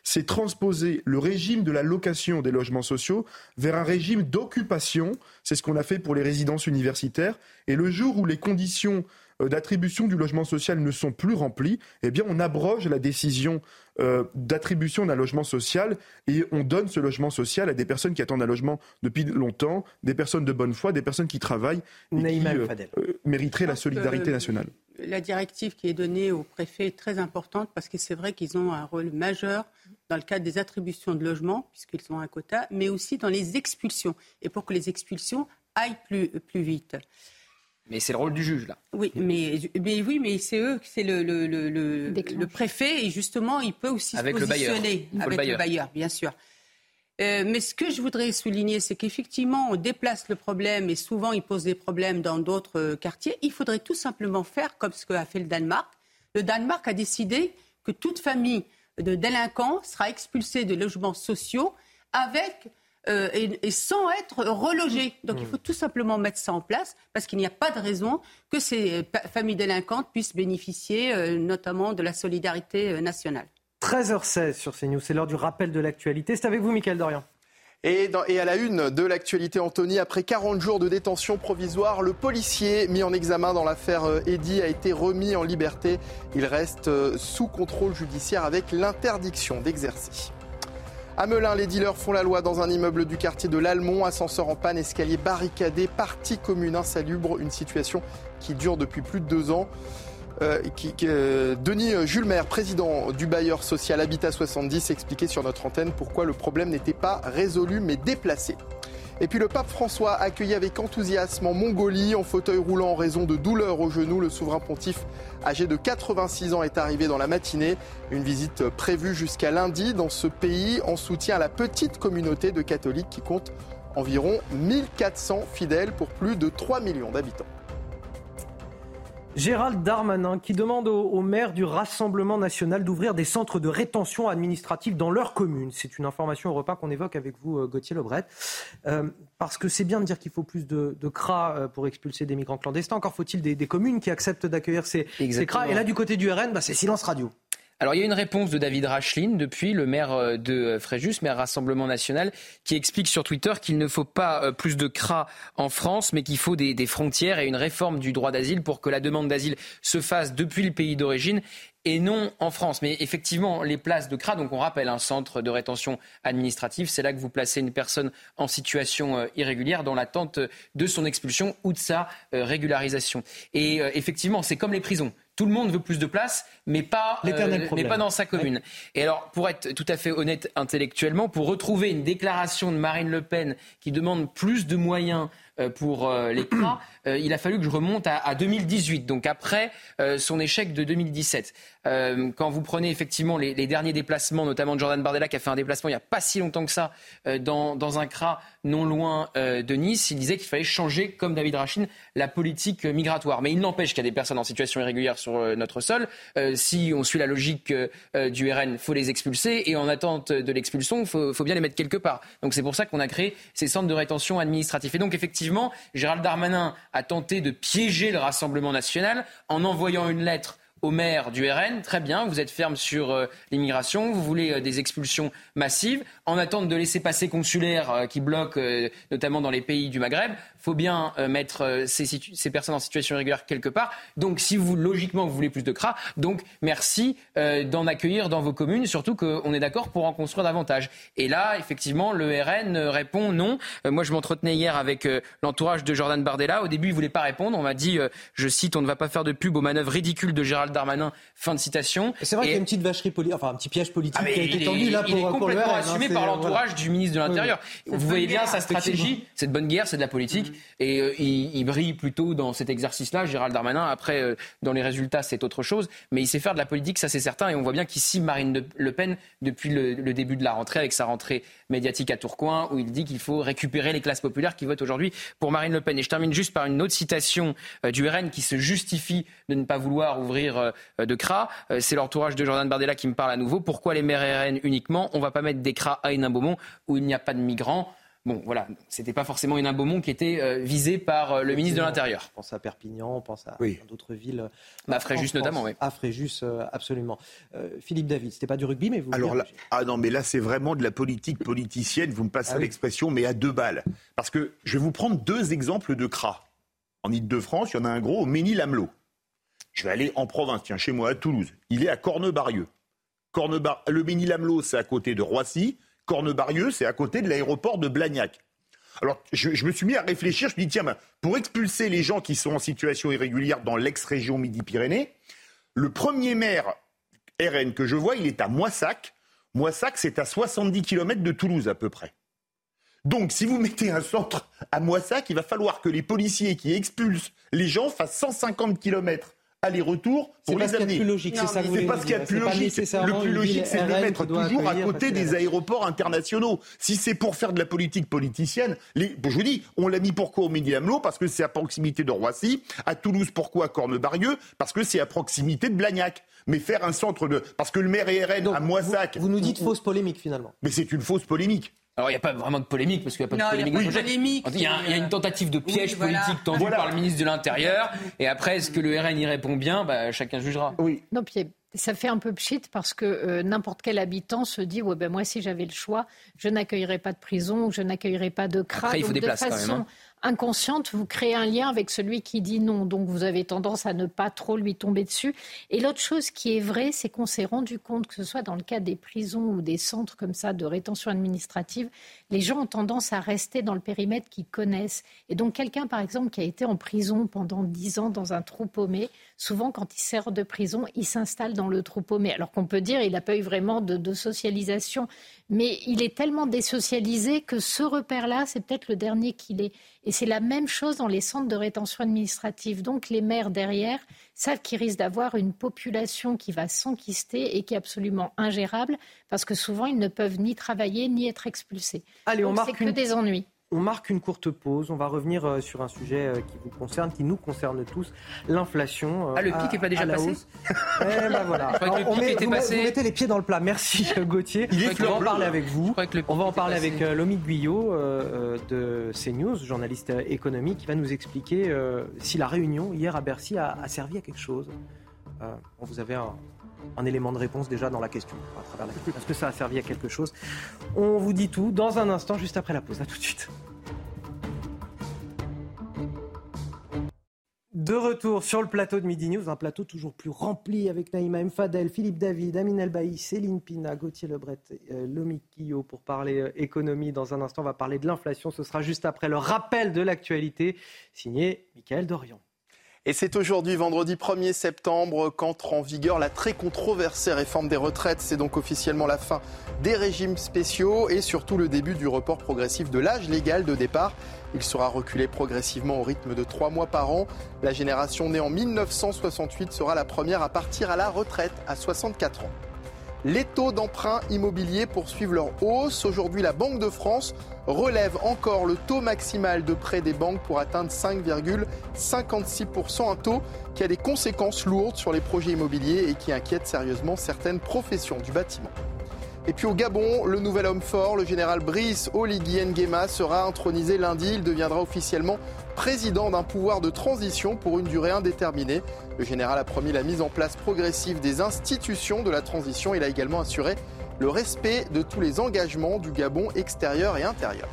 c'est transposer le régime de la location des logements sociaux vers un régime d'occupation. C'est ce qu'on a fait pour les résidences universitaires. Et le jour où les conditions euh, d'attribution du logement social ne sont plus remplies, eh bien on abroge la décision euh, d'attribution d'un logement social et on donne ce logement social à des personnes qui attendent un logement depuis longtemps, des personnes de bonne foi, des personnes qui travaillent et qui euh, mériteraient la solidarité nationale. La directive qui est donnée au préfet est très importante parce que c'est vrai qu'ils ont un rôle majeur dans le cadre des attributions de logements, puisqu'ils ont un quota, mais aussi dans les expulsions, et pour que les expulsions aillent plus, plus vite. Mais c'est le rôle du juge, là. Oui, mais, mais oui, mais c'est eux, c'est le, le, le, le, préfet, et justement, il peut aussi avec se positionner le avec le bailleur, bien sûr. Euh, mais ce que je voudrais souligner, c'est qu'effectivement, on déplace le problème et souvent il pose des problèmes dans d'autres euh, quartiers. Il faudrait tout simplement faire comme ce qu'a fait le Danemark. Le Danemark a décidé que toute famille de délinquants sera expulsée de logements sociaux avec euh, et, sans être relogés. Donc il faut tout simplement mettre ça en place parce qu'il n'y a pas de raison que ces familles délinquantes puissent bénéficier euh, notamment de la solidarité euh, nationale. 13h16 sur CNews, c'est l'heure du rappel de l'actualité. C'est avec vous, Michael Dorian. Et, et, à la une de l'actualité, Anthony, après 40 jours de détention provisoire, le policier mis en examen dans l'affaire Eddy a été remis en liberté. Il reste sous contrôle judiciaire avec l'interdiction d'exercer. À Melun, les dealers font la loi dans un immeuble du quartier de l'Almont. Ascenseur en panne, escalier barricadé, partie commune insalubre. Une situation qui dure depuis plus de deux ans. Euh, euh, Denis Jules Maire, président du bailleur social Habitat 70, expliquait sur notre antenne pourquoi le problème n'était pas résolu mais déplacé. Et puis le pape François accueilli avec enthousiasme en Mongolie, en fauteuil roulant en raison de douleurs au genou. Le souverain pontife, âgé de 86 ans, est arrivé dans la matinée. Une visite prévue jusqu'à lundi dans ce pays en soutien à la petite communauté de catholiques qui compte environ 1400 fidèles pour plus de 3 millions d'habitants. Gérald Darmanin qui demande au, maire du Rassemblement national d'ouvrir des centres de rétention administrative dans leur commune. C'est une information au repas qu'on évoque avec vous, euh, Gauthier Lebret. Euh, parce que c'est bien de dire qu'il faut plus de, de CRA euh, pour expulser des migrants clandestins. Encore faut-il des, communes qui acceptent d'accueillir ces, ces, CRA. Et là, du côté du RN, bah, c'est silence radio. Alors il y a une réponse de David Rachlin depuis le maire euh, de euh, Fréjus, maire Rassemblement National, qui explique sur Twitter qu'il ne faut pas euh, plus de CRA en France, mais qu'il faut des, frontières et une réforme du droit d'asile pour que la demande d'asile se fasse depuis le pays d'origine et non en France. Mais effectivement, les places de CRA, donc on rappelle un centre de rétention administrative, c'est là que vous placez une personne en situation irrégulière dans l'attente de son expulsion ou de sa régularisation. Et effectivement, c'est comme les prisons tout le monde veut plus de place, mais pas, euh, mais pas dans sa commune. Et alors, pour être tout à fait honnête intellectuellement, pour retrouver une déclaration de Marine Le Pen qui demande plus de moyens euh, pour euh, les [CLEARS THROAT] il a fallu que je remonte à, 2018, donc après son échec de 2017. Quand vous prenez effectivement les, derniers déplacements, notamment de Jordan Bardella qui a fait un déplacement il n'y a pas si longtemps que ça dans, dans un CRA non loin de Nice, il disait qu'il fallait changer, comme David Rachin, la politique migratoire. Mais il n'empêche qu'il y a des personnes en situation irrégulière sur notre sol. si on suit la logique du RN, il faut les expulser et en attente de l'expulsion, il faut, faut bien les mettre quelque part. Donc c'est pour ça qu'on a créé ces centres de rétention administratifs. Et donc effectivement, Gérald Darmanin a tenté de piéger le Rassemblement national en envoyant une lettre au maire du RN, très bien, vous êtes ferme sur euh, l'immigration, vous voulez euh, des expulsions massives, en attente de laisser passer consulaires euh, qui bloquent notamment dans les pays du Maghreb, faut bien mettre ces, ces, personnes en situation irrégulière quelque part. Donc si vous, logiquement, vous voulez plus de CRA, donc merci d'en accueillir dans vos communes, surtout qu'on est d'accord pour en construire davantage. Et là, effectivement, le RN répond non. moi, je m'entretenais hier avec l'entourage de Jordan Bardella. Au début, il voulait pas répondre. On m'a dit, je cite, on ne va pas faire de pub aux manœuvres ridicules de Gérald Darmanin. Fin de citation. C'est vrai qu'il y a une petite vacherie politique, enfin un petit piège politique ah, qui a été tendu là pour, il est complètement assumé par l'entourage du ministre de l'Intérieur. Vous voyez bien sa stratégie. C'est de bonne guerre, c'est de la politique. Et euh, il, brille plutôt dans cet exercice-là, Gérald Darmanin. Après, euh, dans les résultats, c'est autre chose. Mais il sait faire de la politique, ça c'est certain. Et on voit bien qu'ici, Marine Le Pen, depuis le, début de la rentrée, avec sa rentrée médiatique à Tourcoing, où il dit qu'il faut récupérer les classes populaires qui votent aujourd'hui pour Marine Le Pen. Et je termine juste par une autre citation euh, du RN qui se justifie de ne pas vouloir ouvrir de CRA. C'est l'entourage de Jordan Bardella qui me parle à nouveau. Pourquoi les maires RN uniquement? On ne va pas mettre des CRA à Hénin-Beaumont où il n'y a pas de migrants. Bon, voilà, c'était pas forcément Hénin-Beaumont qui était euh, visé par euh, le ministre de l'Intérieur. On pense à Perpignan, on pense à d'autres villes. à Fréjus notamment, oui. À Fréjus, absolument. Philippe David, c'était pas du rugby, mais vous. Alors là, ah non, mais là, c'est vraiment de la politique politicienne, vous me passez ah l'expression, mais à deux balles. Parce que je vais vous prendre deux exemples de CRA. En Ile-de-France, il y en a un gros au Ménil-Amelot. Je vais aller en province, tiens, chez moi, à Toulouse. Il est à Cornebarieux. Cornebar... Le Béni-Lamelot, c'est à côté de Roissy. Cornebarieux, c'est à côté de l'aéroport de Blagnac. Alors, je, me suis mis à réfléchir. Je me dis, tiens, ben, pour expulser les gens qui sont en situation irrégulière dans l'ex-région Midi-Pyrénées, le premier maire RN que je vois, il est à Moissac. Moissac, c'est à 70 km de Toulouse à peu près. Donc, si vous mettez un centre à Moissac, il va falloir que les policiers qui expulsent les gens fassent 150 km aller-retour pour les amener. C'est plus logique, c'est ça C'est pas ce qu'il y a de plus logique. Le plus logique, c'est de les mettre toujours à côté des aéroports internationaux. Si c'est pour faire de la politique politicienne, les... je vous dis, on l'a mis pourquoi au midi Parce que c'est à proximité de Roissy. À Toulouse, pourquoi à Cornebarieux? Parce que c'est à proximité de Blagnac. Mais faire un centre de... Parce que le maire RN à Moissac... vous nous dites fausse polémique, finalement. Mais c'est une fausse polémique. Alors, il n'y a pas vraiment de polémique, parce qu'il n'y a pas de polémique. Il y, a, une tentative de piège politique tendue par le ministre de l'Intérieur. Et après, est-ce que le RN y répond bien? Bah, Chacun jugera. Oui. Non, puis ça fait un peu pchit parce que euh, n'importe quel habitant se dit ouais, ben moi, si j'avais le choix, je n'accueillerais pas de prison ou je n'accueillerais pas de CRA. Après, il faut des places quand même. Hein inconsciente, vous créez un lien avec celui qui dit non. Donc vous avez tendance à ne pas trop lui tomber dessus. Et l'autre chose qui est vraie, c'est qu'on s'est rendu compte que ce soit dans le cas des prisons ou des centres comme ça de rétention administrative, les gens ont tendance à rester dans le périmètre qu'ils connaissent. Et donc quelqu'un, par exemple, qui a été en prison pendant dix ans dans un trou paumé, souvent quand il sort de prison, il s'installe dans le trou paumé. Alors qu'on peut dire qu'il n'a pas eu vraiment de, de socialisation, mais il est tellement désocialisé que ce repère-là, c'est peut-être le dernier qu'il est. Et c'est la même chose dans les centres de rétention administrative. Donc les maires derrière savent qu'ils risquent d'avoir une population qui va s'enquister et qui est absolument ingérable parce que souvent ils ne peuvent ni travailler ni être expulsés. Allez, on marque que des ennuis. On marque une courte pause. On va revenir euh, sur un sujet euh, qui vous concerne, qui nous concerne tous, l'inflation. Euh, ah, le pic n'est pas déjà passé [LAUGHS] eh ben voilà. on met, vous, mettez les pieds dans le plat. Merci Gauthier. on va en parler avec vous. On va en parler avec Lomique Guyot de CNews, journaliste économique, qui va nous expliquer si la réunion hier à Bercy a, a servi à quelque chose. vous avez un, un élément de réponse déjà dans la question à travers la Est-ce que ça a servi à quelque chose On vous dit tout dans un instant, juste après la pause. À tout de suite. De retour sur le plateau de Midi News, un plateau toujours plus rempli avec Naïma Mfadel, Philippe David, Amine Elbaï, Céline Pina, Gauthier Lebret, euh, Lomi Guillot pour parler euh, économie. Dans un instant, on va parler de l'inflation. Ce sera juste après le rappel de l'actualité, signé Michael Dorian. Et c'est aujourd'hui, vendredi 1er septembre, qu'entre en vigueur la très controversée réforme des retraites. C'est donc officiellement la fin des régimes spéciaux et surtout le début du report progressif de l'âge légal de départ. Il sera reculé progressivement au rythme de trois mois par an. La génération née en 1968 sera la première à partir à la retraite à 64 ans. Les taux d'emprunt immobilier poursuivent leur hausse. Aujourd'hui, la Banque de France relève encore le taux maximal de prêt des banques pour atteindre 5,56%, un taux qui a des conséquences lourdes sur les projets immobiliers et qui inquiète sérieusement certaines professions du bâtiment. Et puis au Gabon, le nouvel homme fort, le général Brice Oligui Nguema, sera intronisé lundi. Il deviendra officiellement président d'un pouvoir de transition pour une durée indéterminée. Le général a promis la mise en place progressive des institutions de la transition. Il a également assuré le respect de tous les engagements du Gabon extérieur et intérieur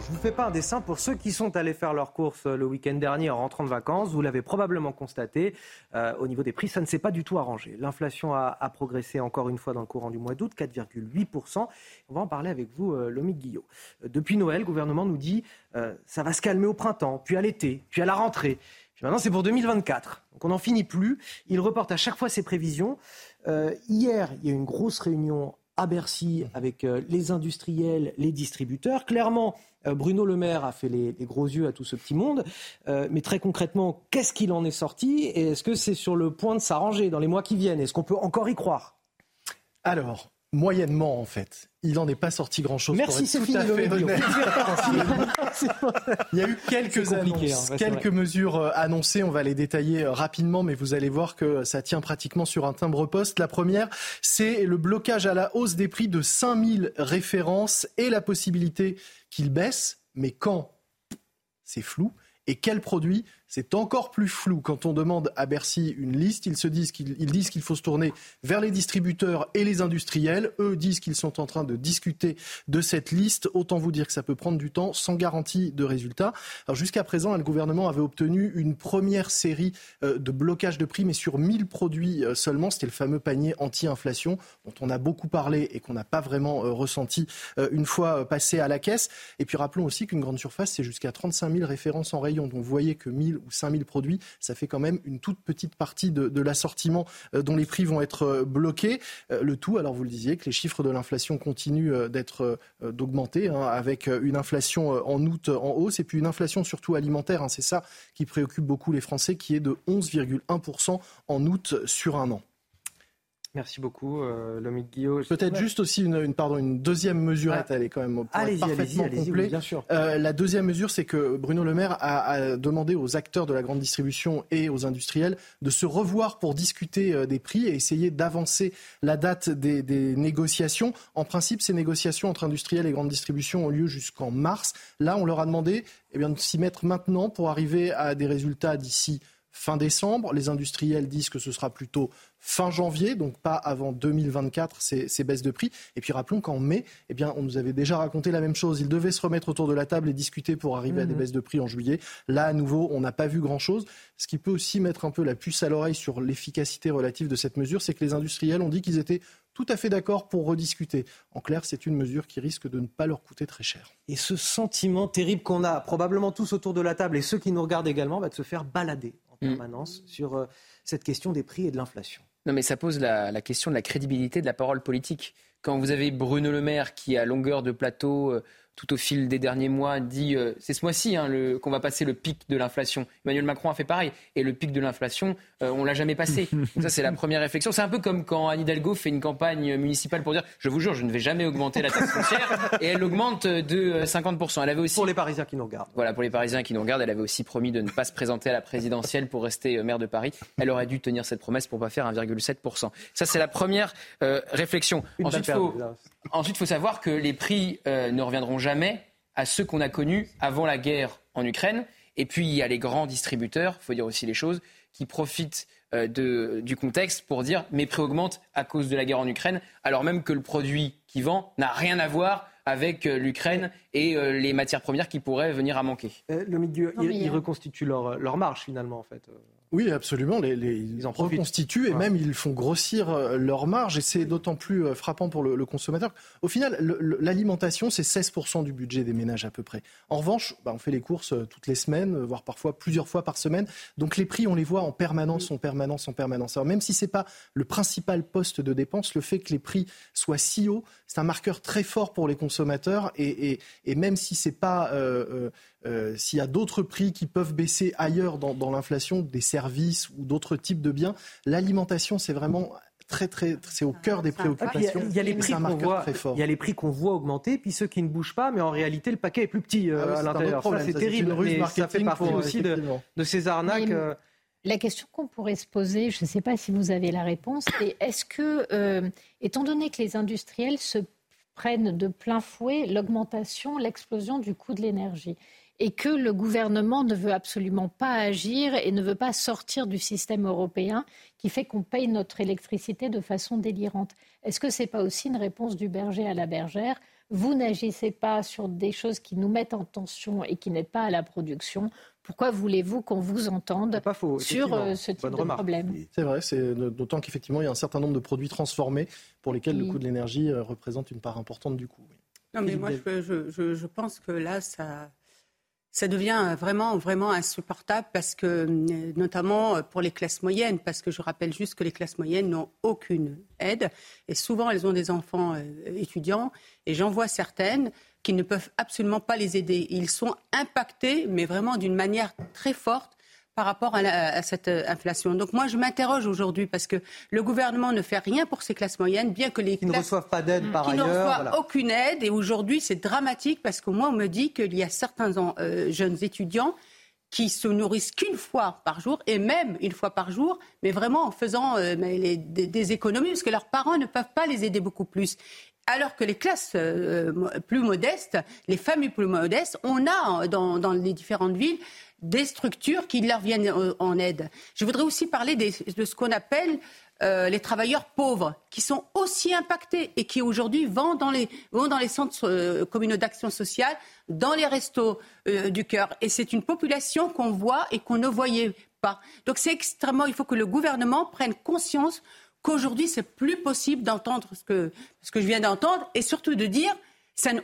je ne vous fais pas un dessin pour ceux qui sont allés faire leurs courses euh, le week-end dernier en rentrant de vacances. Vous l'avez probablement constaté. Euh, au niveau des prix, ça ne s'est pas du tout arrangé. L'inflation a, progressé encore une fois dans le courant du mois d'août, 4,8%. On va en parler avec vous, euh, Lomique Guillot. depuis Noël, le gouvernement nous dit euh, ça va se calmer au printemps, puis à l'été, puis à la rentrée. Puis maintenant, c'est pour 2024. Donc on n'en finit plus. Il reporte à chaque fois ses prévisions. hier, il y a eu une grosse réunion à Bercy avec les industriels, les distributeurs. Clairement, euh, Bruno Le Maire a fait les, gros yeux à tout ce petit monde. Euh, mais très concrètement, qu'est-ce qu'il en est sorti Et est-ce que c'est sur le point de s'arranger dans les mois qui viennent? Est-ce qu'on peut encore y croire? Alors, moyennement en fait. Il n'en est pas sorti grand-chose. Merci, c'est fini. [LAUGHS] Il y a eu quelques annonces, hein, quelques mesures euh, annoncées. On va les détailler rapidement, mais vous allez voir que ça tient pratiquement sur un timbre-poste. La première, c'est le blocage à la hausse des prix de 5000 références et la possibilité qu'il baisse, mais quand? C'est flou. Et quel produit? C'est encore plus flou quand on demande à Bercy une liste. Ils se disent qu'il faut se tourner vers les distributeurs et les industriels. Eux disent qu'ils sont en train de discuter de cette liste. Autant vous dire que ça peut prendre du temps sans garantie de résultat. Jusqu'à présent, le gouvernement avait obtenu une première série euh, de blocage de prix, mais sur 1000 produits euh, seulement. C'était le fameux panier anti-inflation dont on a beaucoup parlé et qu'on n'a pas vraiment euh, ressenti une fois passé à la caisse. Et puis rappelons aussi qu'une grande surface, c'est jusqu'à 35 000 références en rayon. Donc vous voyez que 1000 ou 5000 produits, ça fait quand même une toute petite partie de, l'assortiment euh, dont les prix vont être euh, bloqués. Euh, le tout, alors vous le disiez, que les chiffres de l'inflation continuent d'être d'augmenter, hein, avec une inflation en août en hausse et puis une inflation surtout alimentaire. Hein, c'est ça qui préoccupe beaucoup les Français, qui est de 11,1% en août sur un an. Merci beaucoup, euh, Lomique Guillaume. Peut-être juste aussi une, pardon, une deuxième mesurette, elle est quand même parfaitement complète. bien sûr. Euh, la deuxième mesure, c'est que Bruno Le Maire a, demandé aux acteurs de la grande distribution et aux industriels de se revoir pour discuter euh, des prix et essayer d'avancer la date des, des, négociations. En principe, ces négociations entre industriels et grande distribution ont lieu jusqu'en mars. Là, on leur a demandé eh bien, de s'y mettre maintenant pour arriver à des résultats d'ici fin décembre. Les industriels disent que ce sera plutôt fin janvier, donc pas avant 2024, ces, ces baisses de prix. Et puis rappelons qu'en mai, eh bien, on nous avait déjà raconté la même chose. Ils devaient se remettre autour de la table et discuter pour arriver à des mhm. baisses de prix en juillet. Là, à nouveau, on n'a pas vu grand-chose. Ce qui peut aussi mettre un peu la puce à l'oreille sur l'efficacité relative de cette mesure, c'est que les industriels ont dit qu'ils étaient tout à fait d'accord pour rediscuter. En clair, c'est une mesure qui risque de ne pas leur coûter très cher. Et ce sentiment terrible qu'on a, probablement tous autour de la table et ceux qui nous regardent également, va de se faire balader en mm. permanence sur euh, cette question des prix et de l'inflation. Non, mais ça pose la, question de la crédibilité de la parole politique. Quand vous avez Bruno Le Maire qui, à longueur de plateau, euh, tout au fil des derniers mois, dit euh, c'est ce mois-ci hein, qu'on va passer le pic de l'inflation. Emmanuel Macron a fait pareil. Et le pic de l'inflation, euh, on l'a jamais passé. [LAUGHS] ça, c'est la première réflexion. C'est un peu comme quand Anne Hidalgo fait une campagne municipale pour dire je vous jure, je ne vais jamais augmenter la taxe foncière. [LAUGHS] et elle augmente de 50%. Elle avait aussi. Pour les Parisiens qui nous regardent. Voilà, pour les Parisiens qui nous regardent, elle avait aussi promis de ne pas se présenter à la présidentielle pour rester maire de Paris. Elle aurait dû tenir cette promesse pour pas faire 1,7%. Ça, c'est la première réflexion. Ensuite, il faut, ensuite, faut savoir que les prix ne reviendront jamais à ceux qu'on a connus avant la guerre en Ukraine. Et puis, il y a les grands distributeurs, il faut dire aussi les choses, qui profitent euh, de, du contexte pour dire mes prix augmentent à cause de la guerre en Ukraine, alors même que le produit qui vend n'a rien à voir avec euh, l'Ukraine et euh, les matières premières qui pourraient venir à manquer. le milieu, ils, reconstituent leur, leur marge finalement en fait. Oui, absolument. Les, ils en reconstituent et même ils font grossir euh, leur marge et c'est d'autant plus euh, frappant pour le, consommateur. Au final, l'alimentation, c'est 16% du budget des ménages à peu près. En revanche, bah, on fait les courses euh, toutes les semaines, voire parfois plusieurs fois par semaine. Donc les prix, on les voit en permanence, en permanence, en permanence. Alors même si c'est pas le principal poste de dépense, le fait que les prix soient si hauts, c'est un marqueur très fort pour les consommateurs et, même si c'est pas euh, s'il y a d'autres prix qui peuvent baisser ailleurs dans, l'inflation, des services ou d'autres types de biens, l'alimentation, c'est vraiment très très c'est au cœur des préoccupations. Il y, a les prix qu'on voit, il y a les prix qu'on voit augmenter, puis ceux qui ne bougent pas, mais en réalité le paquet est plus petit euh, ah à l'intérieur. c'est terrible. Mais ça fait partie aussi de, ces arnaques. Euh. La question qu'on pourrait se poser, je ne sais pas si vous avez la réponse, c'est est-ce que, étant donné que les industriels se prennent de plein fouet l'augmentation, l'explosion du coût de l'énergie, et que le gouvernement ne veut absolument pas agir et ne veut pas sortir du système européen qui fait qu'on paye notre électricité de façon délirante. Est-ce que ce n'est pas aussi une réponse du berger à la bergère? Vous n'agissez pas sur des choses qui nous mettent en tension et qui n'aident pas à la production. Pourquoi voulez-vous qu'on vous entende sur euh, ce type de problème? C'est vrai, c'est d'autant qu'effectivement il y a un certain nombre de produits transformés pour lesquels le coût de l'énergie euh, représente une part importante du coût. Non, mais moi je pense que là, ça, ça devient vraiment, vraiment insupportable parce que, euh, notamment pour les classes moyennes, parce que je rappelle juste que les classes moyennes n'ont aucune aide et souvent elles ont des enfants euh, étudiants et j'en vois certaines qui ne peuvent absolument pas les aider. Ils sont impactés, mais vraiment d'une manière très forte par rapport à, cette euh, inflation. Donc moi, je m'interroge aujourd'hui parce que le gouvernement ne fait rien pour ces classes moyennes, bien que les qui ne reçoivent pas d'aide par qui ailleurs, ne reçoivent aucune aide. Et aujourd'hui, c'est dramatique parce que moi, on me dit qu'il y a certains euh, jeunes étudiants qui se nourrissent qu'une fois par jour, et même une fois par jour, mais vraiment en faisant euh, des, des, économies, parce que leurs parents ne peuvent pas les aider beaucoup plus. Alors que les classes plus modestes, les familles plus modestes, on a dans, dans les différentes villes des structures qui leur viennent euh, en aide. Je voudrais aussi parler de ce qu'on appelle euh, les travailleurs pauvres, qui sont aussi impactés et qui aujourd'hui vont dans les, centres euh, communaux d'action sociale, dans les restos du cœur. Et c'est une population qu'on voit et qu'on ne voyait pas. Donc c'est extrêmement, il faut que le gouvernement prenne conscience qu'aujourd'hui c'est plus possible d'entendre ce que, ce que je viens d'entendre et surtout de dire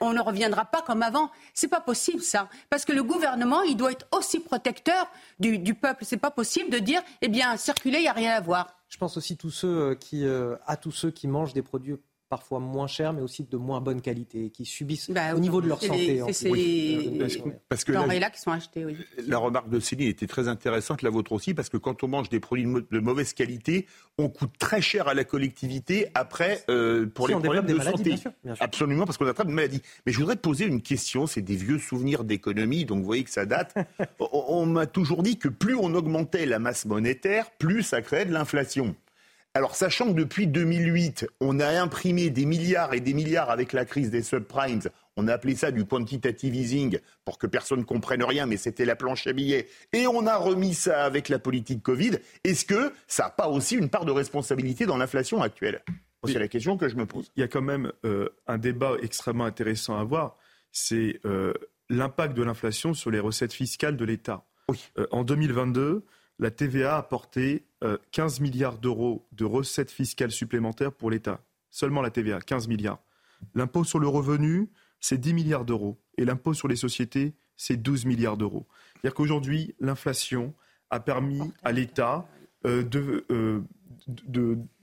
on ne reviendra pas comme avant. C'est pas possible ça, parce que le gouvernement, il doit être aussi protecteur du, du peuple. C'est pas possible de dire, eh bien, circuler, il n'y a rien à voir. Je pense aussi euh, euh, à tous ceux qui mangent des produits parfois moins cher, mais aussi de moins bonne qualité, qui subissent bah, au niveau de leur santé. C'est ces parce que denrées-là qui sont achetées, oui. La remarque de Céline était très intéressante, la vôtre aussi, parce que quand on mange des produits de mauvaise qualité, on coûte très cher à la collectivité après euh, pour les problèmes de santé. Absolument, parce qu'on attrape des maladies. Mais je voudrais poser une question, c'est des vieux souvenirs d'économie, donc vous voyez que ça date. [LAUGHS] on m'a toujours dit que plus on augmentait la masse monétaire, plus ça créait de l'inflation. Alors, sachant que depuis 2008, on a imprimé des milliards et des milliards avec la crise des subprimes, on a appelé ça du quantitative easing pour que personne ne comprenne rien, mais c'était la planche à billets. Et on a remis ça avec la politique Covid. Est-ce que ça n'a pas aussi une part de responsabilité dans l'inflation actuelle? C'est la question que je me pose. Il y a quand même euh, un débat extrêmement intéressant à voir. C'est euh, l'impact de l'inflation sur les recettes fiscales de l'État. Euh, en 2022, la TVA a apporté 15 euh, milliards d'euros de recettes fiscales supplémentaires pour l'État. Seulement la TVA, 15 milliards. L'impôt sur le revenu, c'est 10 milliards d'euros. Et l'impôt sur les sociétés, c'est 12 milliards d'euros. C'est-à-dire qu'aujourd'hui, l'inflation a permis à l'État euh, euh,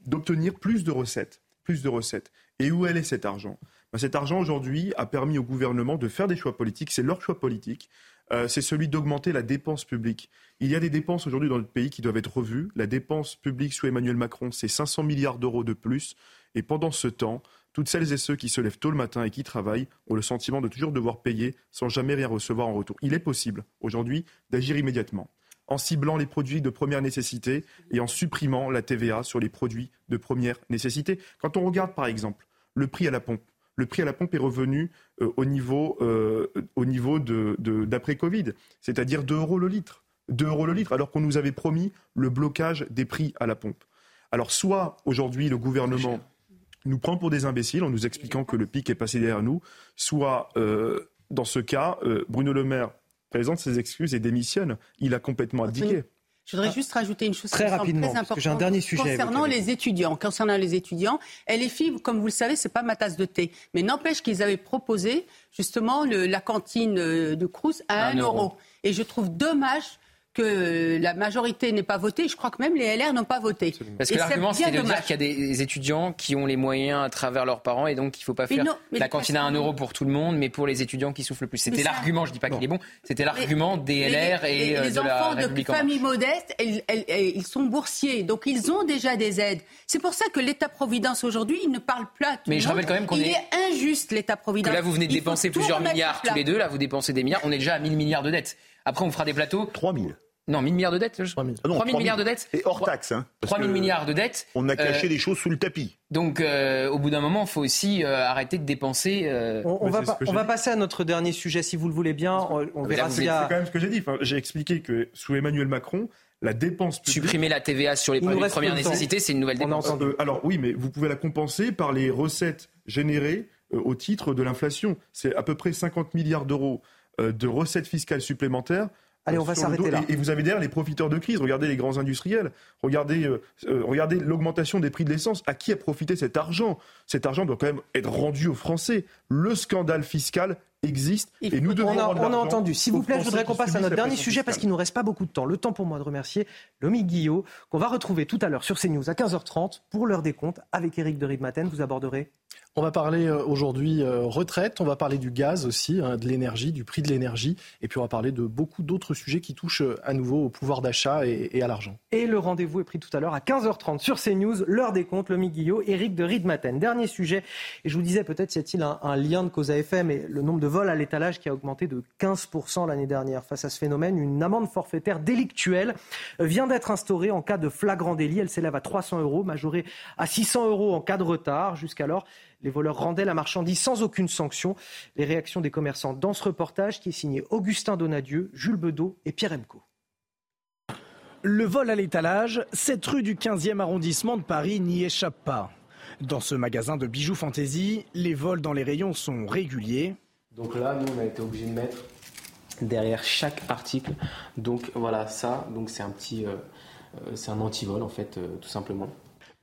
d'obtenir plus de recettes. Plus de recettes. Et où est cet argent? Ben, cet argent aujourd'hui a permis au gouvernement de faire des choix politiques. C'est leur choix politique. Euh, c'est celui d'augmenter la dépense publique. Il y a des dépenses aujourd'hui dans notre pays qui doivent être revues. La dépense publique sous Emmanuel Macron, c'est 500 milliards d'euros de plus. Et pendant ce temps, toutes celles et ceux qui se lèvent tôt le matin et qui travaillent ont le sentiment de toujours devoir payer sans jamais rien recevoir en retour. Il est possible aujourd'hui d'agir immédiatement en ciblant les produits de première nécessité et en supprimant la TVA sur les produits de première nécessité. Quand on regarde par exemple le prix à la pompe, le prix à la pompe est revenu euh, au niveau, euh, d'après-Covid, c'est-à-dire 2 euros le litre. 2 euros le litre, alors qu'on nous avait promis le blocage des prix à la pompe. Alors soit aujourd'hui le gouvernement nous prend pour des imbéciles en nous expliquant que le pic est passé derrière nous, soit euh, dans ce cas, Bruno Le Maire présente ses excuses et démissionne. Il a complètement abdiqué. Je voudrais juste rajouter une chose très rapidement, très importante. J'ai un dernier sujet concernant les étudiants. Concernant les étudiants, LFI, comme vous le savez, c'est pas ma tasse de thé, mais n'empêche qu'ils avaient proposé justement le, la cantine euh, de Cruz à 1 euro. Et je trouve dommage que la majorité n'ait pas voté. Je crois que même les LR n'ont pas voté. Parce que l'argument, c'est de dire qu'il y a des étudiants qui ont les moyens à travers leurs parents et donc il ne faut pas faire la cantine à 1 euro pour tout le monde, mais pour les étudiants qui souffrent le plus. C'était l'argument, je ne dis pas qu'il est bon, c'était l'argument des LR et les, euh, les enfants de familles modestes, ils sont boursiers, donc ils ont déjà des aides. C'est pour ça que l'État-providence aujourd'hui, il ne parle pas. mais je rappelle quand même qu'on est... est injuste l'État-providence. là, vous venez de dépenser plusieurs milliards tous les deux. Là, vous dépensez des milliards. On est déjà à 1000 milliards de dettes. Après, on fera des plateaux. 3000. Non, 1000 milliards de dettes 3 000, 3 000 milliards de dettes Et hors taxe. Hein, 3 000 milliards de dettes. On a caché euh, des choses sous le tapis. Donc, euh, au bout d'un moment, il faut aussi euh, arrêter de dépenser. Euh, on, va, on va passer à notre dernier sujet, si vous le voulez bien. On, on verra C'est quand même ce que j'ai dit. Enfin, j'ai expliqué que sous Emmanuel Macron, la dépense publique... Supprimer la TVA sur les produits de première nécessité, c'est une nouvelle dépense. alors oui, mais vous pouvez la compenser par les recettes générées au titre de l'inflation. C'est à peu près 50 milliards d'euros de recettes fiscales supplémentaires Allez, on va s'arrêter là. Et, vous avez derrière les profiteurs de crise. Regardez les grands industriels. Regardez, euh, euh, regardez l'augmentation des prix de l'essence. À qui a profité cet argent? Cet argent doit quand même être rendu aux Français. Le scandale fiscal existe et nous devons. On a, on a entendu. S'il vous plaît, je voudrais qu'on passe à notre dernier sujet parce qu'il nous reste pas beaucoup de temps. Le temps pour moi de remercier Lomi Guillot qu'on va retrouver tout à l'heure sur CNews à 15h30 pour l'heure des comptes avec Eric de Ridmaten. Vous aborderez on va parler euh, aujourd'hui euh, retraite, on va parler du gaz aussi, hein, de l'énergie, du prix de l'énergie, et puis on va parler de beaucoup d'autres sujets qui touchent euh, à nouveau au pouvoir d'achat et, à l'argent. Et le rendez-vous est pris tout à l'heure à 15h30 sur CNews, l'heure des comptes, le Guillot, Éric de Ridmaten. Dernier sujet, et je vous disais peut-être y a-t-il un, lien de cause à effet, mais le nombre de vols à l'étalage qui a augmenté de 15% l'année dernière. Face à ce phénomène, une amende forfaitaire délictuelle vient d'être instaurée en cas de flagrant délit. Elle s'élève à 300 euros, majorée à 600 euros en cas de retard. Jusqu'alors, les voleurs rendaient la marchandise sans aucune sanction. Les réactions des commerçants dans ce reportage qui est signé Augustin Donadieu, Jules Bedeau et Pierre Emco. Le vol à l'étalage, cette rue du 15e arrondissement de Paris n'y échappe pas. Dans ce magasin de bijoux fantaisie, les vols dans les rayons sont réguliers. Donc là, nous, on a été obligés de mettre derrière chaque article. Donc voilà, ça, donc c'est un petit, euh, euh, c'est un antivol en fait, euh, tout simplement.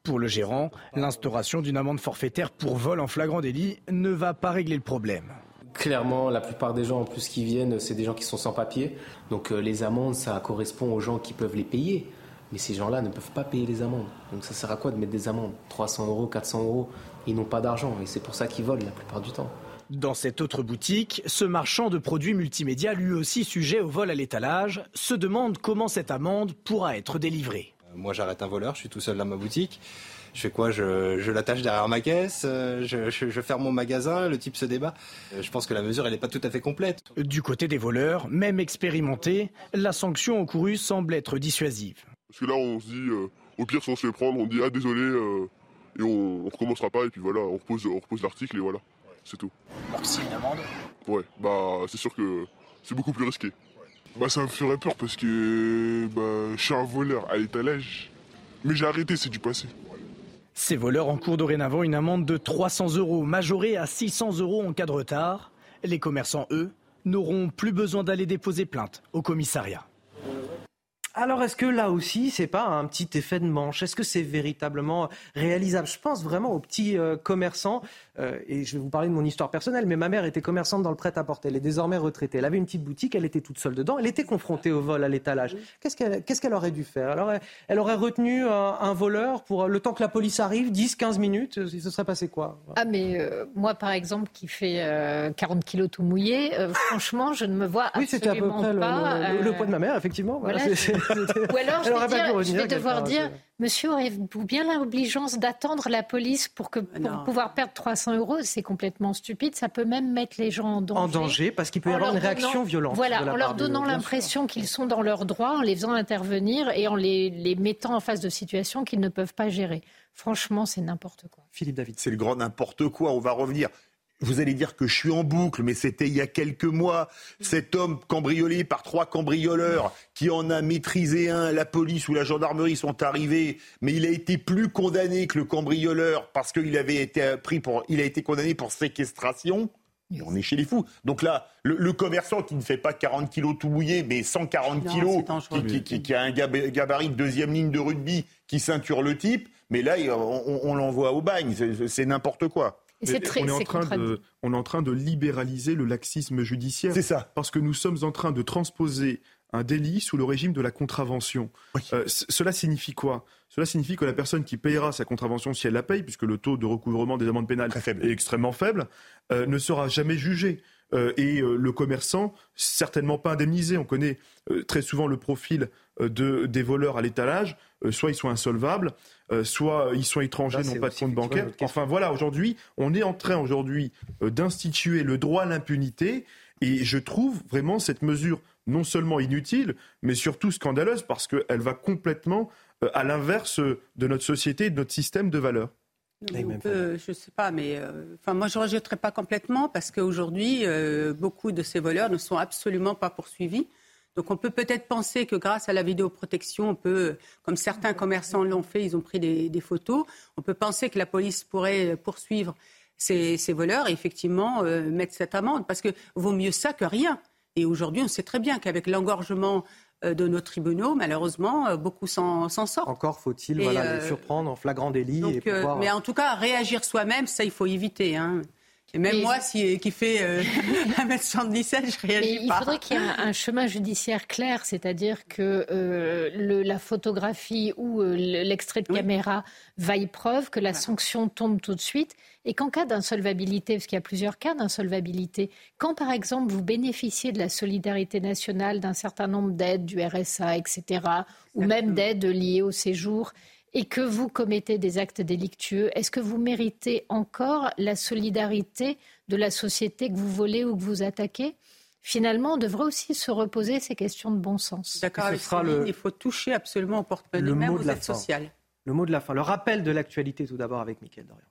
Pour le gérant, l'instauration d'une amende forfaitaire pour vol en flagrant délit ne va pas régler le problème. Clairement, la plupart des gens en plus qui viennent, c'est des gens qui sont sans papier. Donc euh, les amendes, ça correspond aux gens qui peuvent les payer. Mais ces gens-là ne peuvent pas payer les amendes. Donc ça sert à quoi de mettre des amendes? 300 euros, 400 euros? Ils n'ont pas d'argent et c'est pour ça qu'ils volent la plupart du temps. Dans cette autre boutique, ce marchand de produits multimédia, lui aussi sujet au vol à l'étalage, se demande comment cette amende pourra être délivrée. Moi, j'arrête un voleur, je suis tout seul dans ma boutique. Je fais quoi? Je, l'attache derrière ma caisse, euh, je, ferme mon magasin, le type se débat. Euh, je pense que la mesure, elle n'est pas tout à fait complète. Du côté des voleurs, même expérimentés, la sanction encourue semble être dissuasive. Parce que là, on se dit, euh, au pire, si on se fait prendre, on dit ah désolé, et on, ne recommencera pas, et puis voilà, on repose, on repose l'article, et voilà, c'est tout. Alors si une amende Ouais, bah c'est sûr que c'est beaucoup plus risqué. Bah ça me ferait peur parce que bah, je suis un voleur à l'étalage. Mais j'ai arrêté, c'est du passé. Ces voleurs encourent dorénavant une amende de 300 euros, majorée à 600 euros en cas de retard. Les commerçants, eux, n'auront plus besoin d'aller déposer plainte au commissariat. Alors est-ce que là aussi, c'est pas un petit effet de manche? Est-ce que c'est véritablement réalisable? Je pense vraiment aux petits euh, commerçants euh, et je vais vous parler de mon histoire personnelle, mais ma mère était commerçante dans le prêt-à-porter. Elle est désormais retraitée. Elle avait une petite boutique, elle était toute seule dedans. Elle était confrontée au vol à l'étalage. Qu'est-ce qu'elle qu'est-ce qu'elle aurait dû faire? Alors, elle, aurait retenu un, voleur pour le temps que la police arrive, 10, 15 minutes. Il se serait passé quoi? Ah, mais euh, moi, par exemple, qui fait 40 kilos tout mouillé, franchement, je ne me vois absolument oui, c'était à peu près le, le, poids de ma mère, effectivement. Voilà, Ou alors, je vais, dire, je vais devoir dire Monsieur, aurez-vous bien l'obligeance d'attendre la police pour, que, pour pouvoir perdre 300 euros C'est complètement stupide. Ça peut même mettre les gens en danger. En danger, parce qu'il peut y avoir une réaction violente. Voilà, en leur donnant l'impression qu'ils sont dans leurs droits, en les faisant intervenir et en les, les mettant en face de situations qu'ils ne peuvent pas gérer. Franchement, c'est n'importe quoi. Philippe David. C'est le grand n'importe quoi. On va revenir. Vous allez dire que je suis en boucle, mais c'était il y a quelques mois. Cet homme cambriolé par trois cambrioleurs, qui en a maîtrisé un, la police ou la gendarmerie sont arrivés, mais il a été plus condamné que le cambrioleur parce qu'il avait été pris pour, il a été condamné pour séquestration. Et on est chez les fous. Donc là, le, commerçant qui ne fait pas 40 kilos tout mouillé, mais 140 kilos, qui, a un gabarit de deuxième ligne de rugby, qui ceinture le type, mais là, on, on l'envoie au bagne. C'est n'importe quoi on, est en train de, on est en train de libéraliser le laxisme judiciaire. C'est ça. Parce que nous sommes en train de transposer un délit sous le régime de la contravention. Euh, cela signifie quoi? Cela signifie que la personne qui payera sa contravention, si elle la paye, puisque le taux de recouvrement des amendes pénales est extrêmement faible, euh, ne sera jamais jugé. Euh, et le commerçant, certainement pas indemnisé. On connaît très souvent le profil de, des voleurs à l'étalage. soit ils sont insolvables, euh, soit ils sont étrangers, n'ont pas de compte bancaire. Enfin voilà, aujourd'hui, on est en train aujourd'hui euh, d'instituer le droit à l'impunité. Et je trouve vraiment cette mesure non seulement inutile, mais surtout scandaleuse parce qu'elle va complètement euh, à l'inverse de notre société et de notre système de valeurs. je ne sais pas, mais enfin, moi je ne rejetterai pas complètement parce qu'aujourd'hui, beaucoup de ces voleurs ne sont absolument pas poursuivis. Donc on peut peut-être penser que grâce à la vidéoprotection, on peut, comme certains commerçants l'ont fait, ils ont pris des, photos, on peut penser que la police pourrait poursuivre ces, voleurs et effectivement euh, mettre cette amende, parce que vaut mieux ça que rien. Et aujourd'hui, on sait très bien qu'avec l'engorgement euh, de nos tribunaux, malheureusement, euh, beaucoup s'en sortent. Encore faut-il voilà, surprendre en flagrant délit. et pouvoir... Mais en tout cas, réagir soi-même, ça, il faut éviter. Hein. Et même moi, qui fait euh, [LAUGHS] 1m77, je réagis pas. Il faudrait qu'il y ait un, chemin judiciaire clair, c'est-à-dire que euh, le, la photographie ou euh, l'extrait de caméra vaille preuve, que la sanction tombe tout de suite, et qu'en cas d'insolvabilité, parce qu'il y a plusieurs cas d'insolvabilité, quand par exemple vous bénéficiez de la solidarité nationale, d'un certain nombre d'aides, du RSA, etc., ou même d'aides liées au séjour, et que vous commettez des actes délictueux, est-ce que vous méritez encore la solidarité de la société que vous volez ou que vous attaquez? Finalement, on devrait aussi se reposer ces questions de bon sens. D'accord, le... il faut toucher absolument au porte-monnaie, même aux aides sociales. Le mot de la fin, le rappel de l'actualité tout d'abord avec Mickaël Dorian.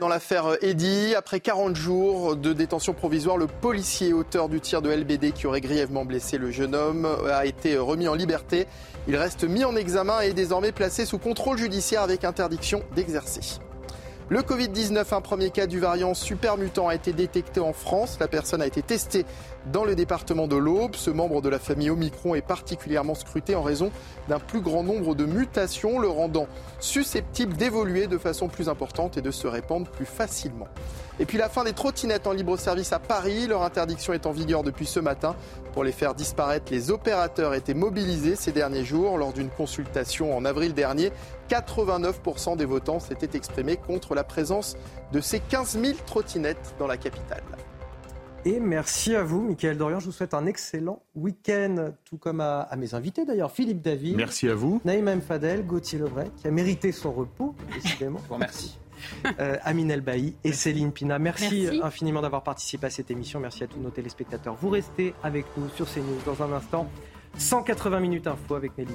Dans l'affaire Eddy, après 40 jours de détention provisoire, le policier auteur du tir de LBD qui aurait grièvement blessé le jeune homme a été remis en liberté. Il reste mis en examen et est désormais placé sous contrôle judiciaire avec interdiction d'exercer. Le Covid-19, un premier cas du variant super mutant a été détecté en France. La personne a été testée dans le département de l'Aube. Ce membre de la famille Omicron est particulièrement scruté en raison d'un plus grand nombre de mutations, le rendant susceptible d'évoluer de façon plus importante et de se répandre plus facilement. Et puis la fin des trottinettes en libre service à Paris. Leur interdiction est en vigueur depuis ce matin. Pour les faire disparaître, les opérateurs étaient mobilisés ces derniers jours. Lors d'une consultation en avril dernier, 89% des votants s'étaient exprimés contre la présence de ces 15 000 trottinettes dans la capitale. Et merci à vous, Michael Dorian. Je vous souhaite un excellent week-end, tout comme à, mes invités d'ailleurs, Philippe David. Merci à vous. Naïm M. Fadel, Gauthier Lebray, qui a mérité son repos, décidément. Bon, merci. [LAUGHS] Euh, Amine Elbaï et Céline Pina. Merci, infiniment d'avoir participé à cette émission. Merci à tous nos téléspectateurs. Vous restez avec nous sur CNews dans un instant. 180 minutes info avec Nelly